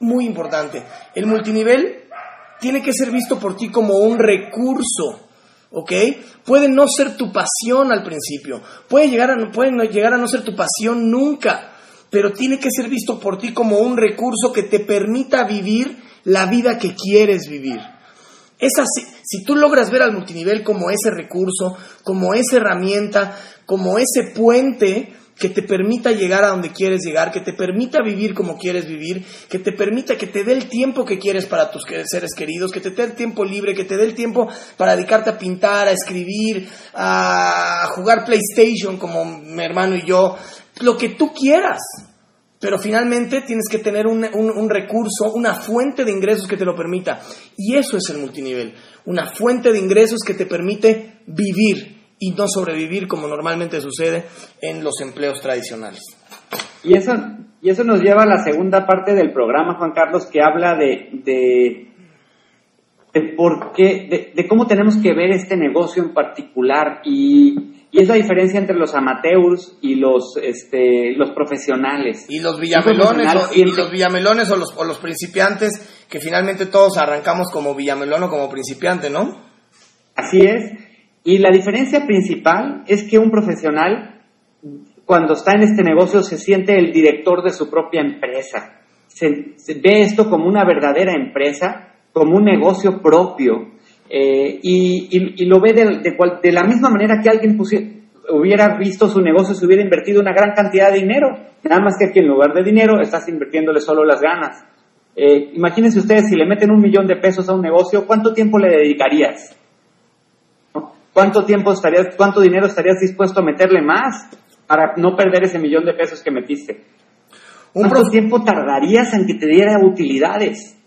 A: muy importante. El multinivel tiene que ser visto por ti como un recurso, ¿ok? Puede no ser tu pasión al principio, puede llegar a, puede llegar a no ser tu pasión nunca, pero tiene que ser visto por ti como un recurso que te permita vivir la vida que quieres vivir. Es así. Si tú logras ver al multinivel como ese recurso, como esa herramienta, como ese puente que te permita llegar a donde quieres llegar, que te permita vivir como quieres vivir, que te permita que te dé el tiempo que quieres para tus seres queridos, que te dé el tiempo libre, que te dé el tiempo para dedicarte a pintar, a escribir, a jugar PlayStation como mi hermano y yo, lo que tú quieras. Pero finalmente tienes que tener un, recurso, una fuente de ingresos que te lo permita. Y eso es el multinivel. Una fuente de ingresos que te permite vivir y no sobrevivir como normalmente sucede en los empleos tradicionales.
B: Y eso, y eso nos lleva a la segunda parte del programa, Juan Carlos, que habla de, de, por qué, de cómo tenemos que ver este negocio en particular y y es la diferencia entre los amateurs y los, este, los profesionales.
A: Y los villamelones, o, y, los villamelones o los, o los principiantes, que finalmente todos arrancamos como villamelón o como principiante, ¿no?
B: Así es. Y la diferencia principal es que un profesional, cuando está en este negocio, se siente el director de su propia empresa. Se, ve esto como una verdadera empresa, como un negocio propio eh, y, lo ve de, la misma manera que alguien hubiera visto su negocio, se hubiera invertido una gran cantidad de dinero. Nada más que aquí en lugar de dinero estás invirtiéndole solo las ganas. Eh, imagínense ustedes si le meten un millón de pesos a un negocio, ¿cuánto tiempo le dedicarías? ¿Cuánto tiempo estarías, cuánto dinero estarías dispuesto a meterle más para no perder ese millón de pesos que metiste? ¿Cuánto tiempo tardarías en que te diera utilidades?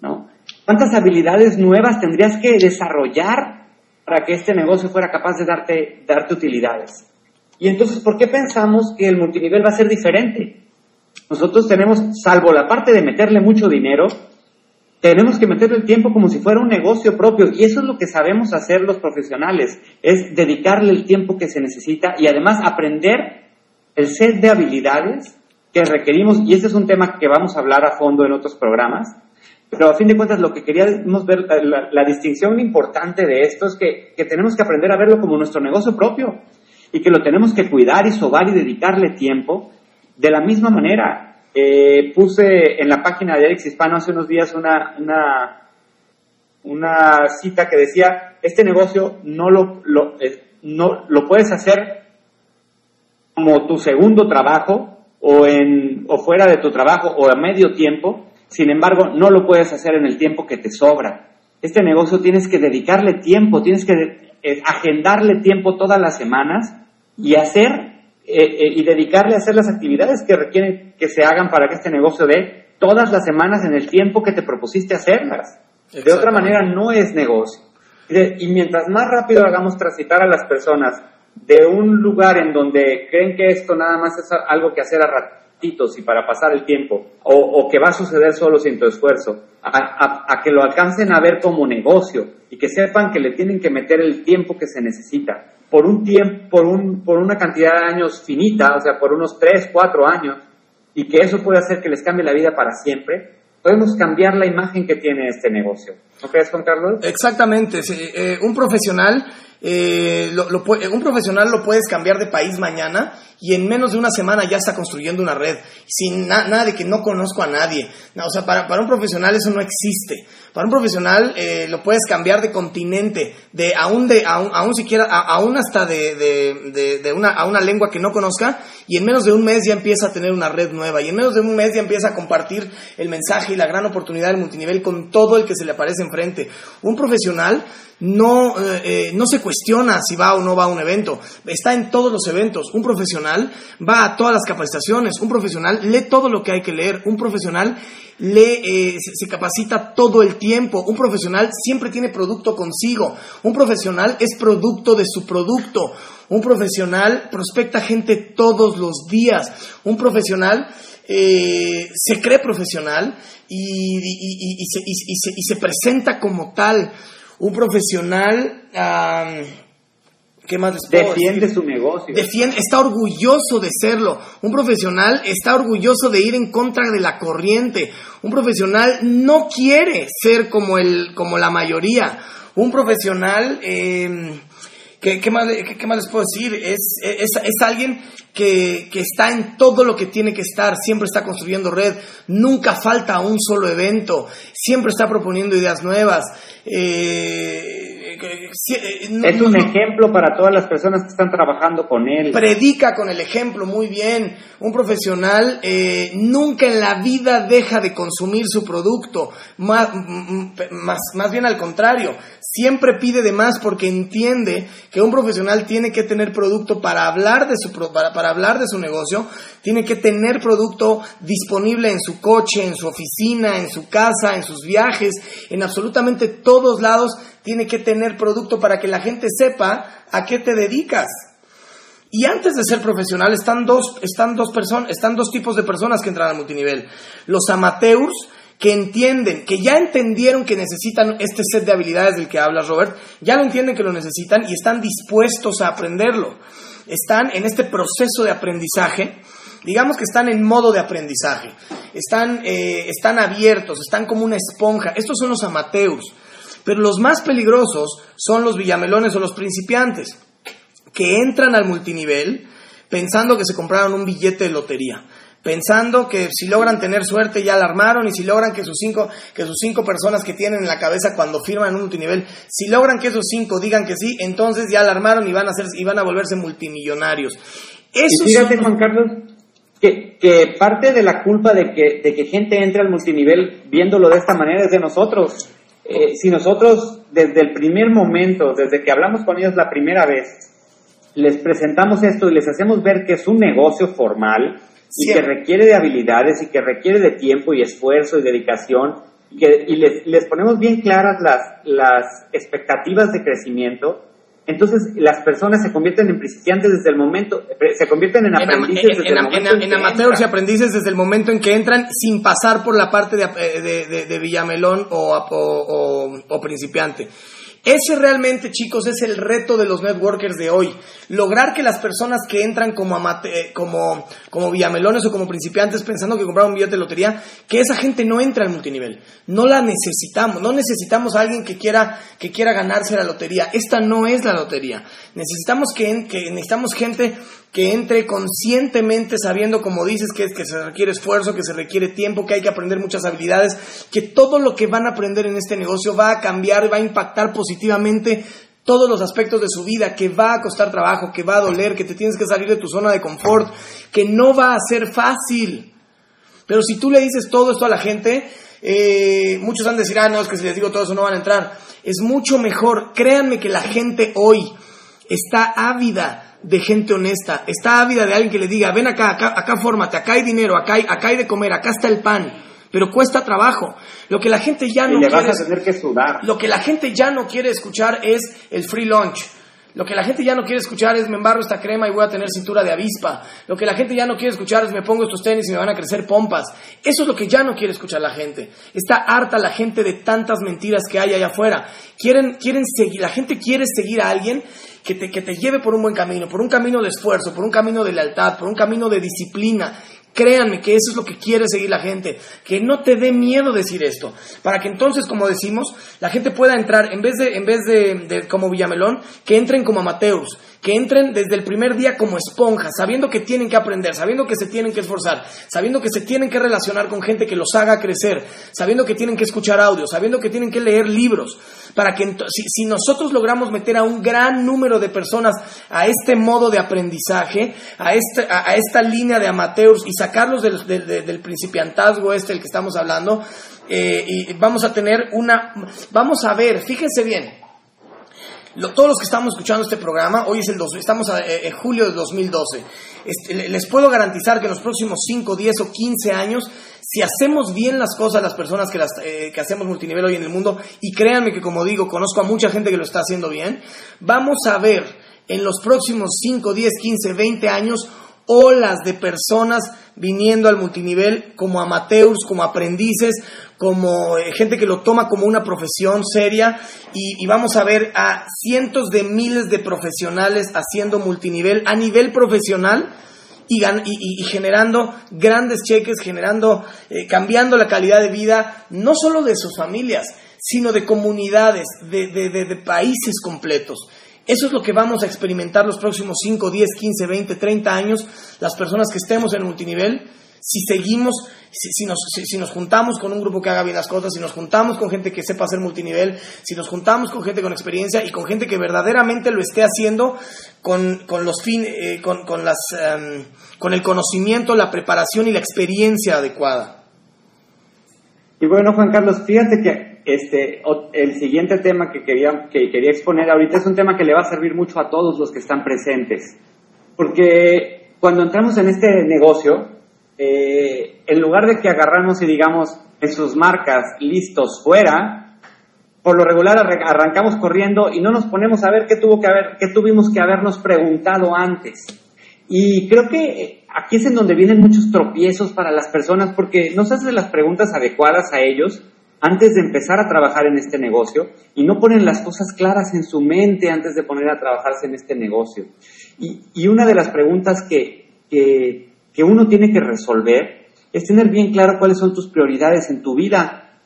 B: ¿No? ¿Cuántas habilidades nuevas tendrías que desarrollar para que este negocio fuera capaz de darte, darte utilidades? Y entonces, ¿por qué pensamos que el multinivel va a ser diferente? Nosotros tenemos, salvo la parte de meterle mucho dinero, tenemos que meterle el tiempo como si fuera un negocio propio. Y eso es lo que sabemos hacer los profesionales, es dedicarle el tiempo que se necesita y además aprender el set de habilidades que requerimos. Y este es un tema que vamos a hablar a fondo en otros programas. Pero a fin de cuentas, lo que queríamos ver, la, distinción importante de esto es que, que tenemos que aprender a verlo como nuestro negocio propio y que lo tenemos que cuidar y sobar y dedicarle tiempo. De la misma manera, eh, puse en la página de Alex Hispano hace unos días una, una, una cita que decía, este negocio no lo, lo, eh, no, lo puedes hacer como tu segundo trabajo o, en, o fuera de tu trabajo o a medio tiempo, sin embargo, no lo puedes hacer en el tiempo que te sobra. Este negocio tienes que dedicarle tiempo, tienes que eh, agendarle tiempo todas las semanas y hacer eh, eh, y dedicarle a hacer las actividades que requieren que se hagan para que este negocio dé todas las semanas en el tiempo que te propusiste hacerlas. De otra manera no es negocio. Y mientras más rápido hagamos transitar a las personas de un lugar en donde creen que esto nada más es algo que hacer a y para pasar el tiempo, o, que va a suceder solo sin tu esfuerzo, a, que lo alcancen a ver como negocio y que sepan que le tienen que meter el tiempo que se necesita por un tiempo, por, un, por una cantidad de años finita, o sea, por unos 3, 4 años, y que eso puede hacer que les cambie la vida para siempre, podemos cambiar la imagen que tiene este negocio. ¿No crees, Juan Carlos?
A: Exactamente. Eh, un profesional eh, lo, un profesional lo puedes cambiar de país mañana y en menos de una semana ya está construyendo una red, sin nada de que no conozco a nadie. o sea, para, para, un profesional eso no existe. Para un profesional eh, lo puedes cambiar de continente, de aún, de, aún, aún siquiera, aún hasta de, de, de, una, a una lengua que no conozca, y en menos de un mes ya empieza a tener una red nueva, y en menos de un mes ya empieza a compartir el mensaje y la gran oportunidad del multinivel con todo el que se le aparece enfrente. Un profesional no, eh, eh, no se cuestiona si va o no va a un evento, está en todos los eventos. Un profesional va a todas las capacitaciones, un profesional lee todo lo que hay que leer, un profesional lee, eh, se, capacita todo el tiempo, un profesional siempre tiene producto consigo, un profesional es producto de su producto, un profesional prospecta gente todos los días, un profesional se cree profesional y, y, se, y se presenta como tal un profesional, ¿qué más
B: Defiende su negocio.
A: Defiende, está orgulloso de serlo. Un profesional está orgulloso de ir en contra de la corriente. Un profesional no quiere ser como, el, como la mayoría. Un profesional... Eh, ¿Qué, más, qué, más, les puedo decir? Es, es, es alguien que, que, está en todo lo que tiene que estar, siempre está construyendo red, nunca falta un solo evento, siempre está proponiendo ideas nuevas. Eh,
B: eh, es un ejemplo para todas las personas que están trabajando con él.
A: Predica con el ejemplo, muy bien. Un profesional eh, nunca en la vida deja de consumir su producto, más, más, más bien al contrario, siempre pide de más porque entiende que un profesional tiene que tener producto para hablar de su, para, para hablar de su negocio, tiene que tener producto disponible en su coche, en su oficina, en su casa, en sus viajes, en absolutamente todos lados tiene que tener producto para que la gente sepa a qué te dedicas. Y antes de ser profesional están dos, están dos, personas, están dos tipos de personas que entran al multinivel. Los amateurs, que entienden, que ya entendieron que necesitan este set de habilidades del que habla Robert, ya lo entienden que lo necesitan y están dispuestos a aprenderlo. Están en este proceso de aprendizaje, digamos que están en modo de aprendizaje, están, eh, están abiertos, están como una esponja. Estos son los amateurs. Pero los más peligrosos son los villamelones o los principiantes, que entran al multinivel pensando que se compraron un billete de lotería, pensando que si logran tener suerte ya la armaron y si logran que sus cinco, que sus cinco personas que tienen en la cabeza cuando firman un multinivel, si logran que esos cinco digan que sí, entonces ya la armaron y van a, ser, y van a volverse multimillonarios.
B: Eso y fíjate, Juan Carlos, que, que, parte de la culpa de que, de que gente entre al multinivel viéndolo de esta manera es de nosotros. Eh, si nosotros desde el primer momento, desde que hablamos con ellos la primera vez, les presentamos esto y les hacemos ver que es un negocio formal, y que requiere de habilidades y que requiere de tiempo y esfuerzo y dedicación y, que, y les, les ponemos bien claras las, las expectativas de crecimiento, entonces las personas se convierten en principiantes desde el momento, se convierten en aprendices
A: en, desde el momento en, en, amateurs y aprendices desde el momento en que entran sin pasar por la parte de, de, de, de Villamelón o, o, o, o principiante. Ese realmente, chicos, es el reto de los networkers de hoy. Lograr que las personas que entran como, amate, como, como villamelones o como principiantes pensando que compraron un billete de lotería, que esa gente no entra al multinivel. No la necesitamos. No necesitamos a alguien que quiera, que quiera ganarse la lotería. Esta no es la lotería. Necesitamos que, que necesitamos gente que entre conscientemente sabiendo, como dices, que, que se requiere esfuerzo, que se requiere tiempo, que hay que aprender muchas habilidades, que todo lo que van a aprender en este negocio va a cambiar, va a impactar positivamente todos los aspectos de su vida, que va a costar trabajo, que va a doler, que te tienes que salir de tu zona de confort, que no va a ser fácil. Pero si tú le dices todo esto a la gente, eh, muchos van a decir, ah, no, es que si les digo todo eso no van a entrar. Es mucho mejor, créanme que la gente hoy está ávida de gente honesta, está ávida de alguien que le diga, ven acá, acá, acá fórmate, acá hay dinero, acá hay, acá hay de comer, acá está el pan, pero cuesta trabajo. Lo que la gente ya no
B: y le
A: quiere,
B: vas a tener que sudar.
A: Lo que la gente ya no quiere escuchar es el free lunch. Lo que la gente ya no quiere escuchar es me embarro esta crema y voy a tener cintura de avispa. Lo que la gente ya no quiere escuchar es me pongo estos tenis y me van a crecer pompas. Eso es lo que ya no quiere escuchar la gente. Está harta la gente de tantas mentiras que hay allá afuera. Quieren, quieren seguir, la gente quiere seguir a alguien que te, que te lleve por un buen camino, por un camino de esfuerzo, por un camino de lealtad, por un camino de disciplina. Créanme que eso es lo que quiere seguir la gente, que no te dé miedo decir esto, para que entonces, como decimos, la gente pueda entrar, en vez de, en vez de, como Villamelón, que entren como amateurs, que entren desde el primer día como esponjas, sabiendo que tienen que aprender, sabiendo que se tienen que esforzar, sabiendo que se tienen que relacionar con gente que los haga crecer, sabiendo que tienen que escuchar audio, sabiendo que tienen que leer libros, para que si, nosotros logramos meter a un gran número de personas a este modo de aprendizaje, a, este, a, esta línea de amateurs y sacarlos del principiantazgo este del que estamos hablando, eh, y vamos a tener una, vamos a ver, fíjense bien, todos los que estamos escuchando este programa, hoy es el dos, estamos en eh, julio de 2012. Este, les puedo garantizar que en los próximos 5, 10 o 15 años, si hacemos bien las cosas, las personas que, las, eh, que hacemos multinivel hoy en el mundo, y créanme que como digo, conozco a mucha gente que lo está haciendo bien, vamos a ver en los próximos 5, 10, 15, 20 años olas de personas viniendo al multinivel como amateurs, como aprendices, como eh, gente que lo toma como una profesión seria y, vamos a ver a cientos de miles de profesionales haciendo multinivel a nivel profesional y, generando grandes cheques, generando, eh, cambiando la calidad de vida, no solo de sus familias, sino de comunidades, de, de, de, de países completos. Eso es lo que vamos a experimentar los próximos 5, 10, 15, 20, 30 años, las personas que estemos en multinivel, si seguimos, si, nos, si, nos, juntamos con un grupo que haga bien las cosas, si nos juntamos con gente que sepa hacer multinivel, si nos juntamos con gente con experiencia y con gente que verdaderamente lo esté haciendo con, con los fin, eh, con, con, las, um, con el conocimiento, la preparación y la experiencia adecuada.
B: Y bueno, Juan Carlos, fíjate que este, el siguiente tema que quería, que quería exponer ahorita es un tema que le va a servir mucho a todos los que están presentes. Porque cuando entramos en este negocio, eh, en lugar de que agarramos y digamos en sus marcas, listos, fuera, por lo regular arrancamos corriendo y no nos ponemos a ver qué, tuvo que haber, qué tuvimos que habernos preguntado antes. Y creo que aquí es en donde vienen muchos tropiezos para las personas porque no se hacen las preguntas adecuadas a ellos antes de empezar a trabajar en este negocio y no ponen las cosas claras en su mente antes de poner a trabajarse en este negocio. Y, y una de las preguntas que, que, que, uno tiene que resolver es tener bien claro cuáles son tus prioridades en tu vida.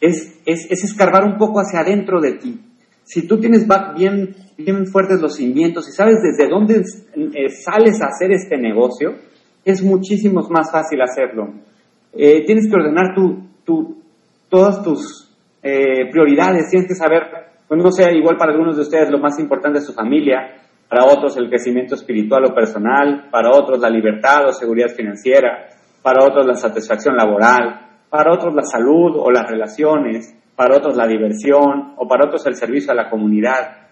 B: Es, es, es escarbar un poco hacia adentro de ti. Si tú tienes bien, bien fuertes los cimientos y sabes desde dónde eh, sales a hacer este negocio, es muchísimo más fácil hacerlo. Eh, tienes que ordenar tu, tu, todas tus eh, prioridades, tienes que saber, pues no sea igual para algunos de ustedes lo más importante es su familia, para otros el crecimiento espiritual o personal, para otros la libertad o seguridad financiera, para otros la satisfacción laboral, para otros la salud o las relaciones, para otros la diversión o para otros el servicio a la comunidad.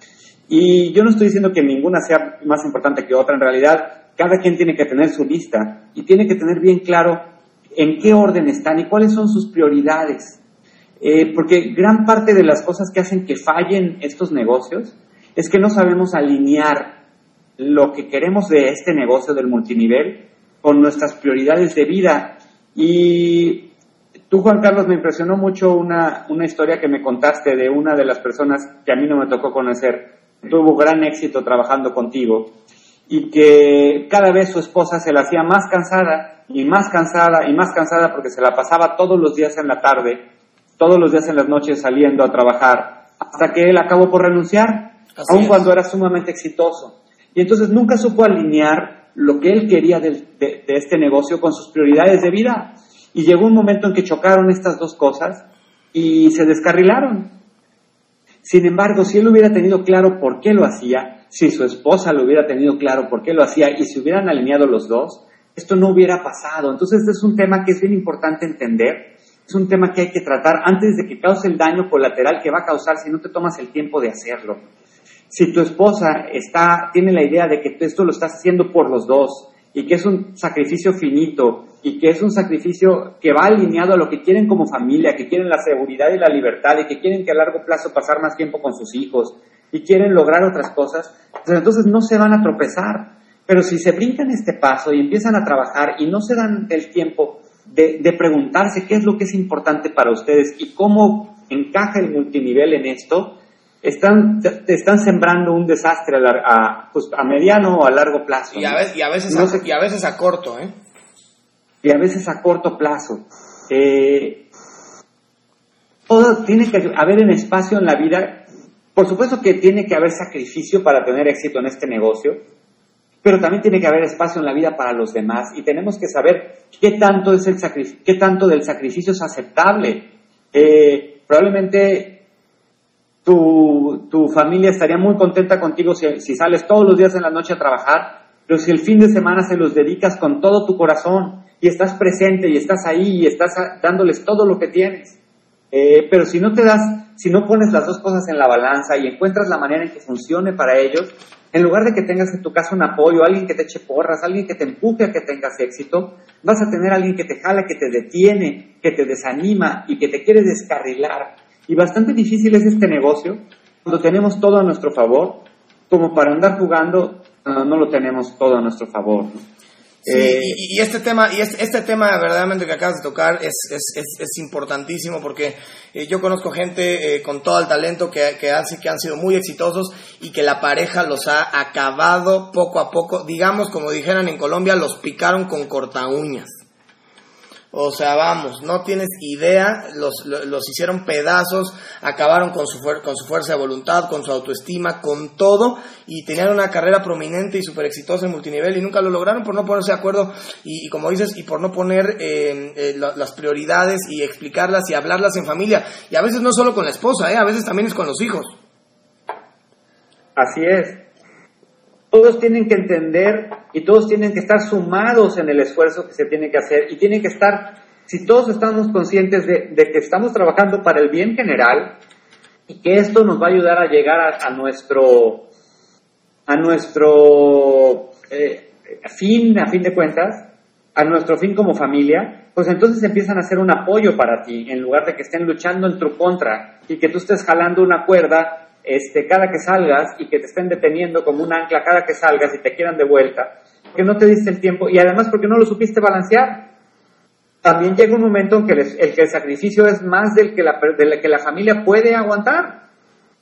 B: Y yo no estoy diciendo que ninguna sea más importante que otra, en realidad cada quien tiene que tener su lista y tiene que tener bien claro en qué orden están y cuáles son sus prioridades. Eh, porque gran parte de las cosas que hacen que fallen estos negocios es que no sabemos alinear lo que queremos de este negocio del multinivel con nuestras prioridades de vida. Y tú, Juan Carlos, me impresionó mucho una, una historia que me contaste de una de las personas que a mí no me tocó conocer. Tuvo gran éxito trabajando contigo y que cada vez su esposa se la hacía más cansada y más cansada y más cansada porque se la pasaba todos los días en la tarde, todos los días en las noches saliendo a trabajar, hasta que él acabó por renunciar, aun cuando era sumamente exitoso. Y entonces nunca supo alinear lo que él quería de, de este negocio con sus prioridades de vida. Y llegó un momento en que chocaron estas dos cosas y se descarrilaron. Sin embargo, si él hubiera tenido claro por qué lo hacía, si su esposa lo hubiera tenido claro por qué lo hacía y se hubieran alineado los dos, esto no hubiera pasado. Entonces es un tema que es bien importante entender, es un tema que hay que tratar antes de que cause el daño colateral que va a causar si no te tomas el tiempo de hacerlo. Si tu esposa está, tiene la idea de que esto lo estás haciendo por los dos y que es un sacrificio finito y que es un sacrificio que va alineado a lo que quieren como familia, que quieren la seguridad y la libertad y que quieren que a largo plazo pasar más tiempo con sus hijos y quieren lograr otras cosas, pues entonces no se van a tropezar. Pero si se brincan este paso y empiezan a trabajar y no se dan el tiempo de, preguntarse qué es lo que es importante para ustedes y cómo encaja el multinivel en esto, están, están sembrando un desastre a, pues, a, mediano o a largo plazo.
A: Y a, veces, y a veces, a, y a veces a corto, ¿eh?
B: Y a veces a corto plazo. Eh, todo tiene que haber un espacio en la vida por supuesto que tiene que haber sacrificio para tener éxito en este negocio, pero también tiene que haber espacio en la vida para los demás y tenemos que saber qué tanto, es el qué tanto del sacrificio es aceptable. Eh, probablemente tu, tu, familia estaría muy contenta contigo si, si sales todos los días en la noche a trabajar, pero si el fin de semana se los dedicas con todo tu corazón y estás presente y estás ahí y estás dándoles todo lo que tienes. Eh, pero si no te das, si no pones las dos cosas en la balanza y encuentras la manera en que funcione para ellos, en lugar de que tengas en tu casa un apoyo, alguien que te eche porras, alguien que te empuje a que tengas éxito, vas a tener alguien que te jala, que te detiene, que te desanima y que te quiere descarrilar. Y bastante difícil es este negocio cuando tenemos todo a nuestro favor, como para andar jugando, no lo tenemos todo a nuestro favor.
A: Eh, y, este tema, y este, este, tema verdaderamente que acabas de tocar es, es, importantísimo porque eh, yo conozco gente eh, con todo el talento que, que, hace, que han sido muy exitosos y que la pareja los ha acabado poco a poco, digamos como dijeran en Colombia, los picaron con corta uñas. O sea, vamos, no tienes idea, los, los hicieron pedazos, acabaron con su, con su fuerza de voluntad, con su autoestima, con todo, y tenían una carrera prominente y súper exitosa en multinivel y nunca lo lograron por no ponerse de acuerdo y, como dices, y por no poner eh, eh, las prioridades y explicarlas y hablarlas en familia. Y a veces no solo con la esposa, ¿eh? a veces también es con los hijos.
B: Así es todos tienen que entender y todos tienen que estar sumados en el esfuerzo que se tiene que hacer y tienen que estar, si todos estamos conscientes de, que estamos trabajando para el bien general y que esto nos va a ayudar a llegar a, nuestro, a nuestro eh, fin, a fin de cuentas, a nuestro fin como familia, pues entonces empiezan a hacer un apoyo para ti, en lugar de que estén luchando en tu contra y que tú estés jalando una cuerda este, cada que salgas y que te estén deteniendo como un ancla cada que salgas y te quieran de vuelta, porque no te diste el tiempo y además porque no lo supiste balancear. También llega un momento en que el, que el sacrificio es más del que la, que la familia puede aguantar,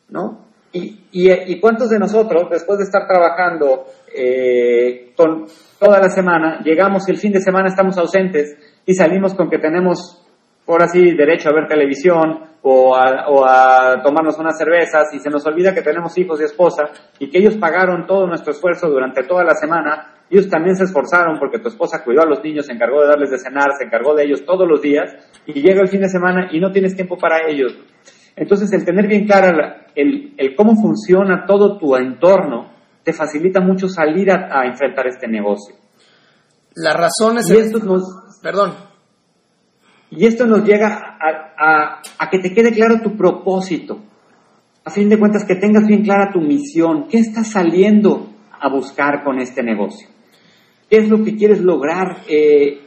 B: ¿no? Y, y, cuántos de nosotros, después de estar trabajando eh, con toda la semana, llegamos y el fin de semana estamos ausentes y salimos con que tenemos por así derecho a ver televisión o a, tomarnos unas cervezas y se nos olvida que tenemos hijos y esposa y que ellos pagaron todo nuestro esfuerzo durante toda la semana, ellos también se esforzaron porque tu esposa cuidó a los niños, se encargó de darles de cenar, se encargó de ellos todos los días y llega el fin de semana y no tienes tiempo para ellos. Entonces el tener bien clara el, cómo funciona todo tu entorno te facilita mucho salir a, enfrentar este negocio.
A: La razón es... Perdón,
B: y esto nos llega a, que te quede claro tu propósito. A fin de cuentas, que tengas bien clara tu misión. ¿Qué estás saliendo a buscar con este negocio? qué es lo que quieres lograr eh,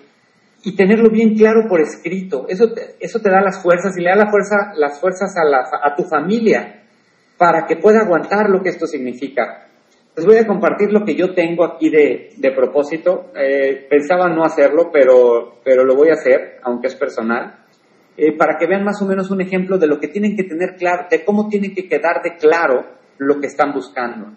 B: y tenerlo bien claro por escrito. Eso te, eso te da las fuerzas y le da la fuerza, las fuerzas a, a tu familia para que pueda aguantar lo que esto significa. Les voy a compartir lo que yo tengo aquí de, propósito. Eh, pensaba no hacerlo, pero, pero lo voy a hacer, aunque es personal, eh, para que vean más o menos un ejemplo de lo que tienen que tener claro, de cómo tienen que quedar de claro lo que están buscando.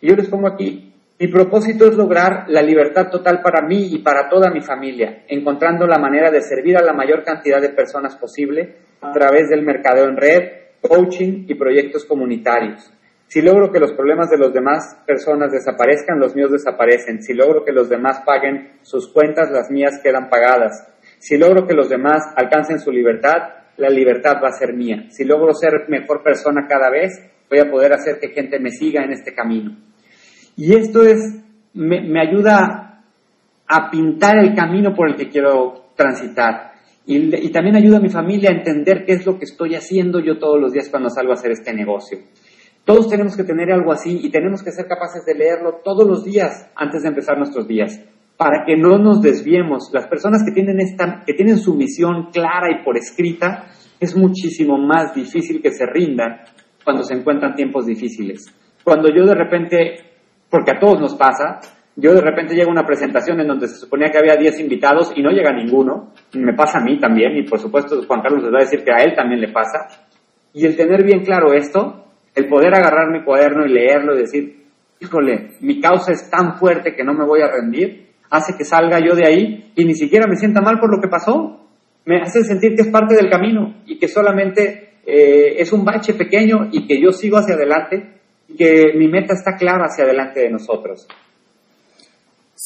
B: Y yo les pongo aquí, mi propósito es lograr la libertad total para mí y para toda mi familia, encontrando la manera de servir a la mayor cantidad de personas posible a través del mercadeo en red, coaching y proyectos comunitarios. Si logro que los problemas de las demás personas desaparezcan, los míos desaparecen. Si logro que los demás paguen sus cuentas, las mías quedan pagadas. Si logro que los demás alcancen su libertad, la libertad va a ser mía. Si logro ser mejor persona cada vez, voy a poder hacer que gente me siga en este camino. Y esto es, me, ayuda a pintar el camino por el que quiero transitar. Y, y, también ayuda a mi familia a entender qué es lo que estoy haciendo yo todos los días cuando salgo a hacer este negocio. Todos tenemos que tener algo así y tenemos que ser capaces de leerlo todos los días antes de empezar nuestros días, para que no nos desviemos. Las personas que tienen, esta, que tienen su misión clara y por escrita, es muchísimo más difícil que se rindan cuando se encuentran tiempos difíciles. Cuando yo de repente, porque a todos nos pasa, yo de repente llego a una presentación en donde se suponía que había 10 invitados y no llega ninguno, me pasa a mí también, y por supuesto Juan Carlos les va a decir que a él también le pasa, y el tener bien claro esto, el poder agarrar mi cuaderno y leerlo y decir, híjole, mi causa es tan fuerte que no me voy a rendir, hace que salga yo de ahí y ni siquiera me sienta mal por lo que pasó. Me hace sentir que es parte del camino y que solamente eh, es un bache pequeño y que yo sigo hacia adelante y que mi meta está clara hacia adelante de nosotros.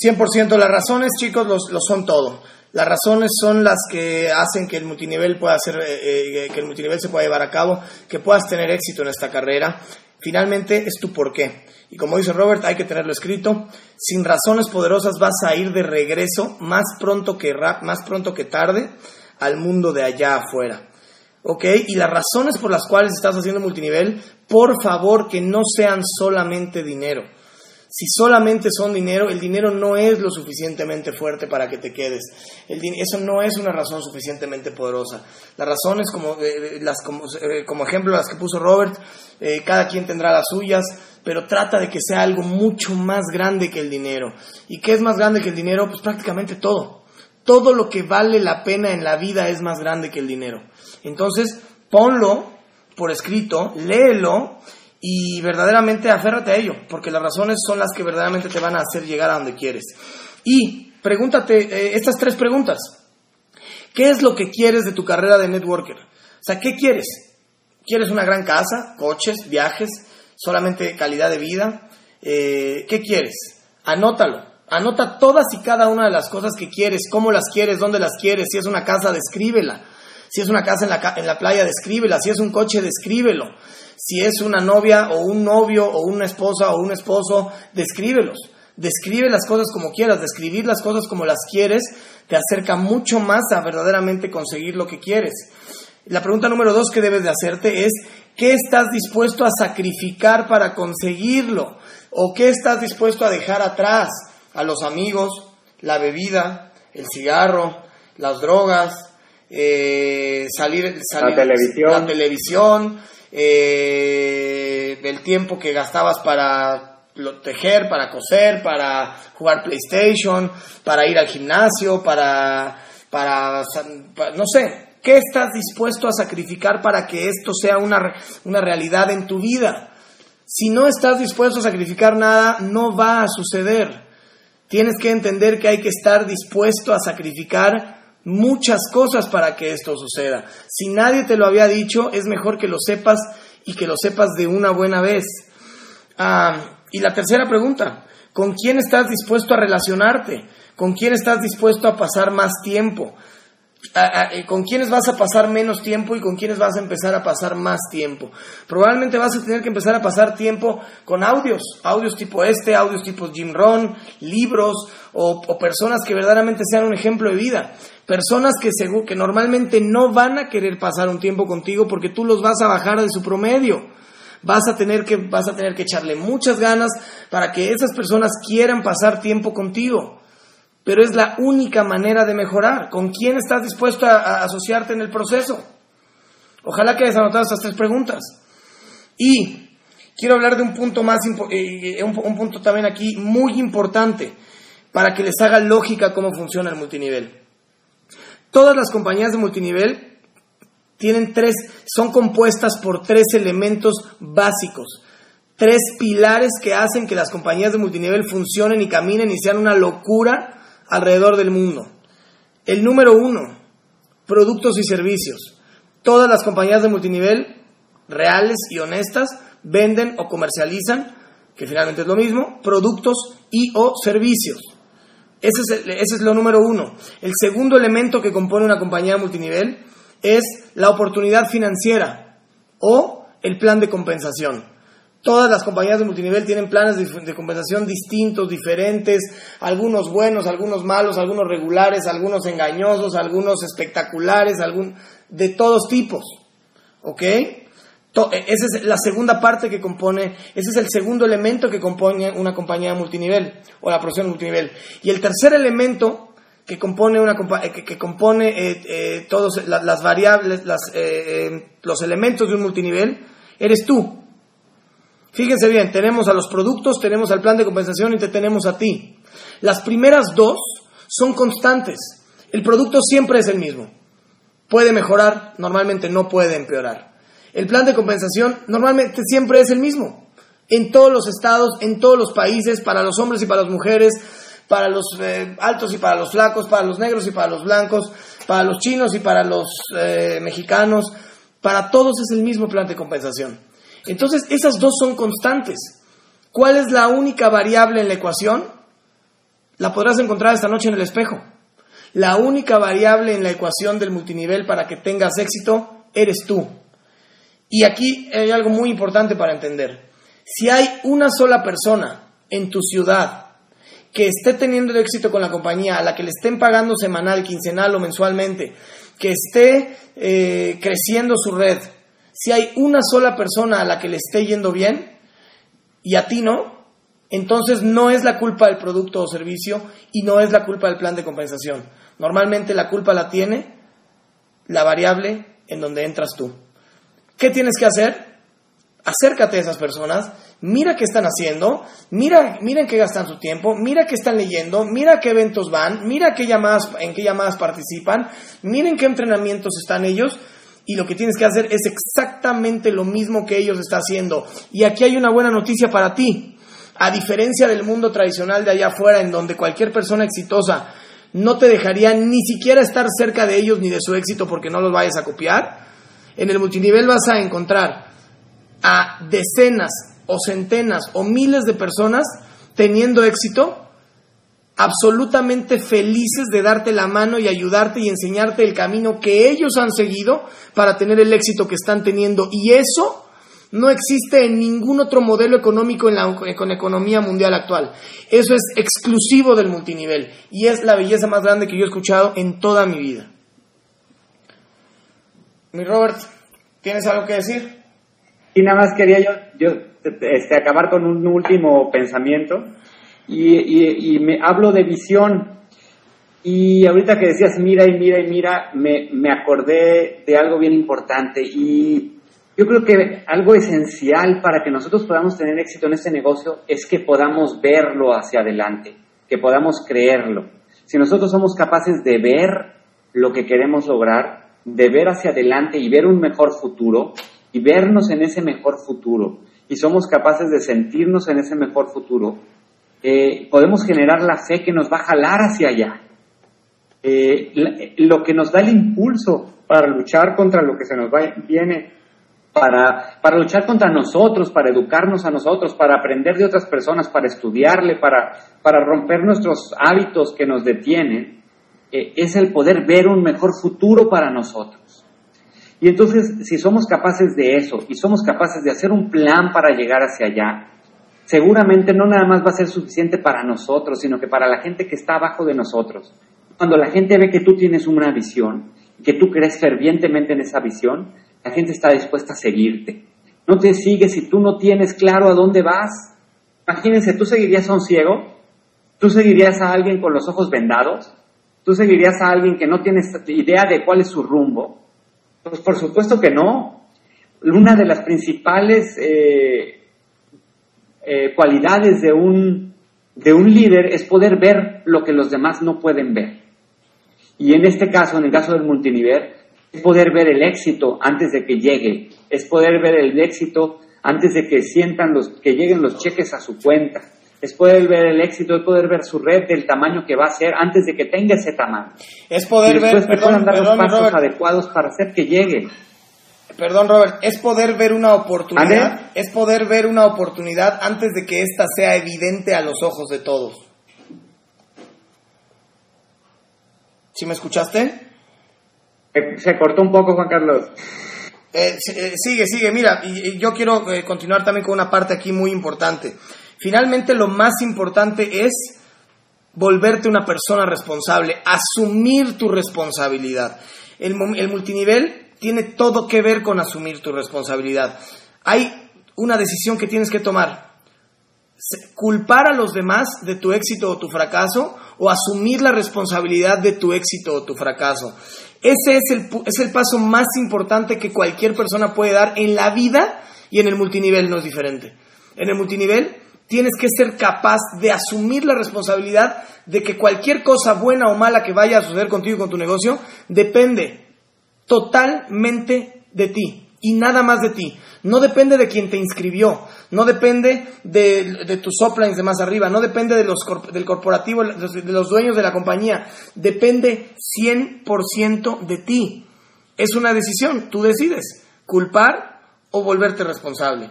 A: 100% las razones, chicos, lo son todo. Las razones son las que hacen que el multinivel pueda ser, eh, eh, que el multinivel se pueda llevar a cabo, que puedas tener éxito en esta carrera. Finalmente es tu por qué. Y como dice Robert, hay que tenerlo escrito. Sin razones poderosas vas a ir de regreso más pronto que más pronto que tarde al mundo de allá afuera. ¿Ok? Y las razones por las cuales estás haciendo multinivel, por favor que no sean solamente dinero. Si solamente son dinero, el dinero no es lo suficientemente fuerte para que te quedes. El eso no es una razón suficientemente poderosa. Las razones, como, eh, las, como, eh, como, ejemplo las que puso Robert, eh, cada quien tendrá las suyas, pero trata de que sea algo mucho más grande que el dinero. ¿Y qué es más grande que el dinero? Pues prácticamente todo. Todo lo que vale la pena en la vida es más grande que el dinero. Entonces, ponlo por escrito, léelo y verdaderamente aférrate a ello, porque las razones son las que verdaderamente te van a hacer llegar a donde quieres. Y pregúntate eh, estas tres preguntas. ¿Qué es lo que quieres de tu carrera de networker? O sea, ¿qué quieres? ¿Quieres una gran casa, coches, viajes, solamente calidad de vida? Eh, ¿Qué quieres? Anótalo. Anota todas y cada una de las cosas que quieres, cómo las quieres, dónde las quieres. Si es una casa, descríbela. Si es una casa en la, playa, descríbela. Si es un coche, descríbelo si es una novia o un novio o una esposa o un esposo, descríbelos. Describe las cosas como quieras, describir las cosas como las quieres te acerca mucho más a verdaderamente conseguir lo que quieres. La pregunta número dos que debes de hacerte es, ¿qué estás dispuesto a sacrificar para conseguirlo? ¿O qué estás dispuesto a dejar atrás? A los amigos, la bebida, el cigarro, las drogas, eh, salir, salir,
B: televisión,
A: la televisión eh, del tiempo que gastabas para tejer, para coser, para jugar PlayStation, para ir al gimnasio, para, para, no sé, ¿qué estás dispuesto a sacrificar para que esto sea una, una realidad en tu vida? Si no estás dispuesto a sacrificar nada, no va a suceder. Tienes que entender que hay que estar dispuesto a sacrificar muchas cosas para que esto suceda. Si nadie te lo había dicho, es mejor que lo sepas y que lo sepas de una buena vez. Ah, y la tercera pregunta, ¿con quién estás dispuesto a relacionarte? ¿Con quién estás dispuesto a pasar más tiempo? Eh, con quiénes vas a pasar menos tiempo y con quiénes vas a empezar a pasar más tiempo. Probablemente vas a tener que empezar a pasar tiempo con audios, audios tipo este, audios tipo Jim Ron, libros o, personas que verdaderamente sean un ejemplo de vida. Personas que, que normalmente no van a querer pasar un tiempo contigo porque tú los vas a bajar de su promedio. Vas a tener que, vas a tener que echarle muchas ganas para que esas personas quieran pasar tiempo contigo. Pero es la única manera de mejorar. ¿Con quién estás dispuesto a, asociarte en el proceso? Ojalá que hayas anotado estas tres preguntas. Y quiero hablar de un punto más, eh, un, un punto también aquí muy importante para que les haga lógica cómo funciona el multinivel. Todas las compañías de multinivel tienen tres, son compuestas por tres elementos básicos, tres pilares que hacen que las compañías de multinivel funcionen y caminen y sean una locura alrededor del mundo. El número uno, productos y servicios. Todas las compañías de multinivel, reales y honestas, venden o comercializan, que finalmente es lo mismo, productos y o servicios. Ese es, lo número uno. El segundo elemento que compone una compañía multinivel es la oportunidad financiera o el plan de compensación. Todas las compañías de multinivel tienen planes de, compensación distintos, diferentes, algunos buenos, algunos malos, algunos regulares, algunos engañosos, algunos espectaculares, algún, de todos tipos. ¿Ok? E, esa es la segunda parte que compone, ese es el segundo elemento que compone una compañía multinivel o la profesión multinivel. Y el tercer elemento que compone, una, eh, que, compone eh, eh, todos las variables, los elementos de un multinivel, eres tú. Fíjense bien, tenemos a los productos, tenemos al plan de compensación y te tenemos a ti. Las primeras dos son constantes. El producto siempre es el mismo. Puede mejorar, normalmente no puede empeorar. El plan de compensación normalmente siempre es el mismo. En todos los estados, en todos los países, para los hombres y para las mujeres, para los eh, altos y para los flacos, para los negros y para los blancos, para los chinos y para los eh, mexicanos, para todos es el mismo plan de compensación. Entonces, esas dos son constantes. ¿Cuál es la única variable en la ecuación? La podrás encontrar esta noche en el espejo. La única variable en la ecuación del multinivel para que tengas éxito eres tú. Y aquí hay algo muy importante para entender. Si hay una sola persona en tu ciudad que esté teniendo éxito con la compañía, a la que le estén pagando semanal, quincenal o mensualmente, que esté eh, creciendo su red, si hay una sola persona a la que le esté yendo bien y a ti no, entonces no es la culpa del producto o servicio y no es la culpa del plan de compensación. Normalmente la culpa la tiene la variable en donde entras tú. ¿Qué tienes que hacer? Acércate a esas personas mira qué están haciendo, mira, en qué gastan su tiempo, mira qué están leyendo, mira qué eventos van, mira qué llamadas, en qué llamadas participan, miren qué entrenamientos están ellos y lo que tienes que hacer es exactamente lo mismo que ellos están haciendo. Y aquí hay una buena noticia para ti. A diferencia del mundo tradicional de allá afuera, en donde cualquier persona exitosa no te dejaría ni siquiera estar cerca de ellos ni de su éxito porque no los vayas a copiar, en el multinivel vas a encontrar a decenas, o centenas o miles de personas teniendo éxito, absolutamente felices de darte la mano y ayudarte y enseñarte el camino que ellos han seguido para tener el éxito que están teniendo. Y eso no existe en ningún otro modelo económico en la con economía mundial actual. Eso es exclusivo del multinivel y es la belleza más grande que yo he escuchado en toda mi vida. Mi Robert, ¿tienes algo que decir?
B: Y nada más quería yo, yo este, acabar con un último pensamiento y, me hablo de visión. Y ahorita que decías mira y mira y mira, me, me acordé de algo bien importante y yo creo que algo esencial para que nosotros podamos tener éxito en este negocio es que podamos verlo hacia adelante, que podamos creerlo. Si nosotros somos capaces de ver lo que queremos lograr, de ver hacia adelante y ver un mejor futuro y vernos en ese mejor futuro y somos capaces de sentirnos en ese mejor futuro, eh, podemos generar la fe que nos va a jalar hacia allá. Eh, lo que nos da el impulso para luchar contra lo que se nos viene, para, para luchar contra nosotros, para educarnos a nosotros, para aprender de otras personas, para estudiarle, para, para romper nuestros hábitos que nos detienen, eh, es el poder ver un mejor futuro para nosotros. Y entonces, si somos capaces de eso y somos capaces de hacer un plan para llegar hacia allá, seguramente no nada más va a ser suficiente para nosotros, sino que para la gente que está abajo de nosotros. Cuando la gente ve que tú tienes una visión, que tú crees fervientemente en esa visión, la gente está dispuesta a seguirte. no te sigue si tú no tienes claro a dónde vas. Imagínense, ¿tú seguirías a un ciego? ¿Tú seguirías a alguien con los ojos vendados? ¿Tú seguirías a alguien que no tiene idea de cuál es su rumbo? Pues por supuesto que no. Una de las principales eh, eh, cualidades de un, de un líder es poder ver lo que los demás no pueden ver. Y en este caso, en el caso del multinivel, es poder ver el éxito antes de que llegue, es poder ver el éxito antes de que sientan los, que lleguen los cheques a su cuenta, es poder ver el éxito, es poder ver su red del tamaño que va a ser antes de que tenga ese tamaño.
A: Es poder
B: y
A: ver,
B: perdón, dar los pasos adecuados para hacer que llegue.
A: Perdón, Robert, es poder ver una oportunidad, es poder ver una oportunidad antes de que ésta sea evidente a los ojos de todos. ¿Sí me escuchaste?
B: Se cortó un poco, Juan Carlos.
A: Eh, eh, sigue, sigue, mira, y, yo quiero eh, continuar también con una parte aquí muy importante. Finalmente, lo más importante es volverte una persona responsable, asumir tu responsabilidad. El, el multinivel tiene todo que ver con asumir tu responsabilidad. Hay una decisión que tienes que tomar. Culpar a los demás de tu éxito o tu fracaso o asumir la responsabilidad de tu éxito o tu fracaso. Ese es el, es el paso más importante que cualquier persona puede dar en la vida y en el multinivel no es diferente. En el multinivel tienes que ser capaz de asumir la responsabilidad de que cualquier cosa buena o mala que vaya a suceder contigo y con tu negocio depende totalmente de ti y nada más de ti. No depende de quien te inscribió, no depende de, tus uplines de más arriba, no depende de los, del corporativo, de los dueños de la compañía, depende 100% de ti. Es una decisión, tú decides culpar o volverte responsable.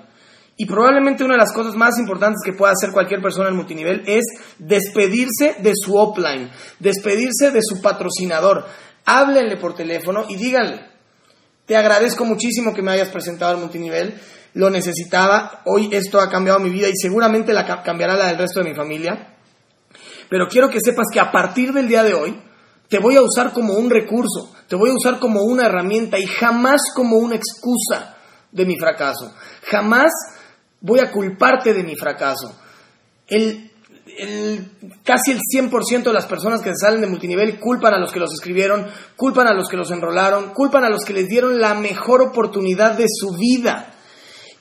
A: Y probablemente una de las cosas más importantes que pueda hacer cualquier persona en multinivel es despedirse de su upline, despedirse de su patrocinador. Háblenle por teléfono y díganle, te agradezco muchísimo que me hayas presentado al multinivel, lo necesitaba, hoy esto ha cambiado mi vida y seguramente la cambiará la del resto de mi familia, pero quiero que sepas que a partir del día de hoy te voy a usar como un recurso, te voy a usar como una herramienta y jamás como una excusa de mi fracaso, jamás voy a culparte de mi fracaso. El el, casi el 100% de las personas que salen de multinivel culpan a los que los escribieron, culpan a los que los enrolaron, culpan a los que les dieron la mejor oportunidad de su vida.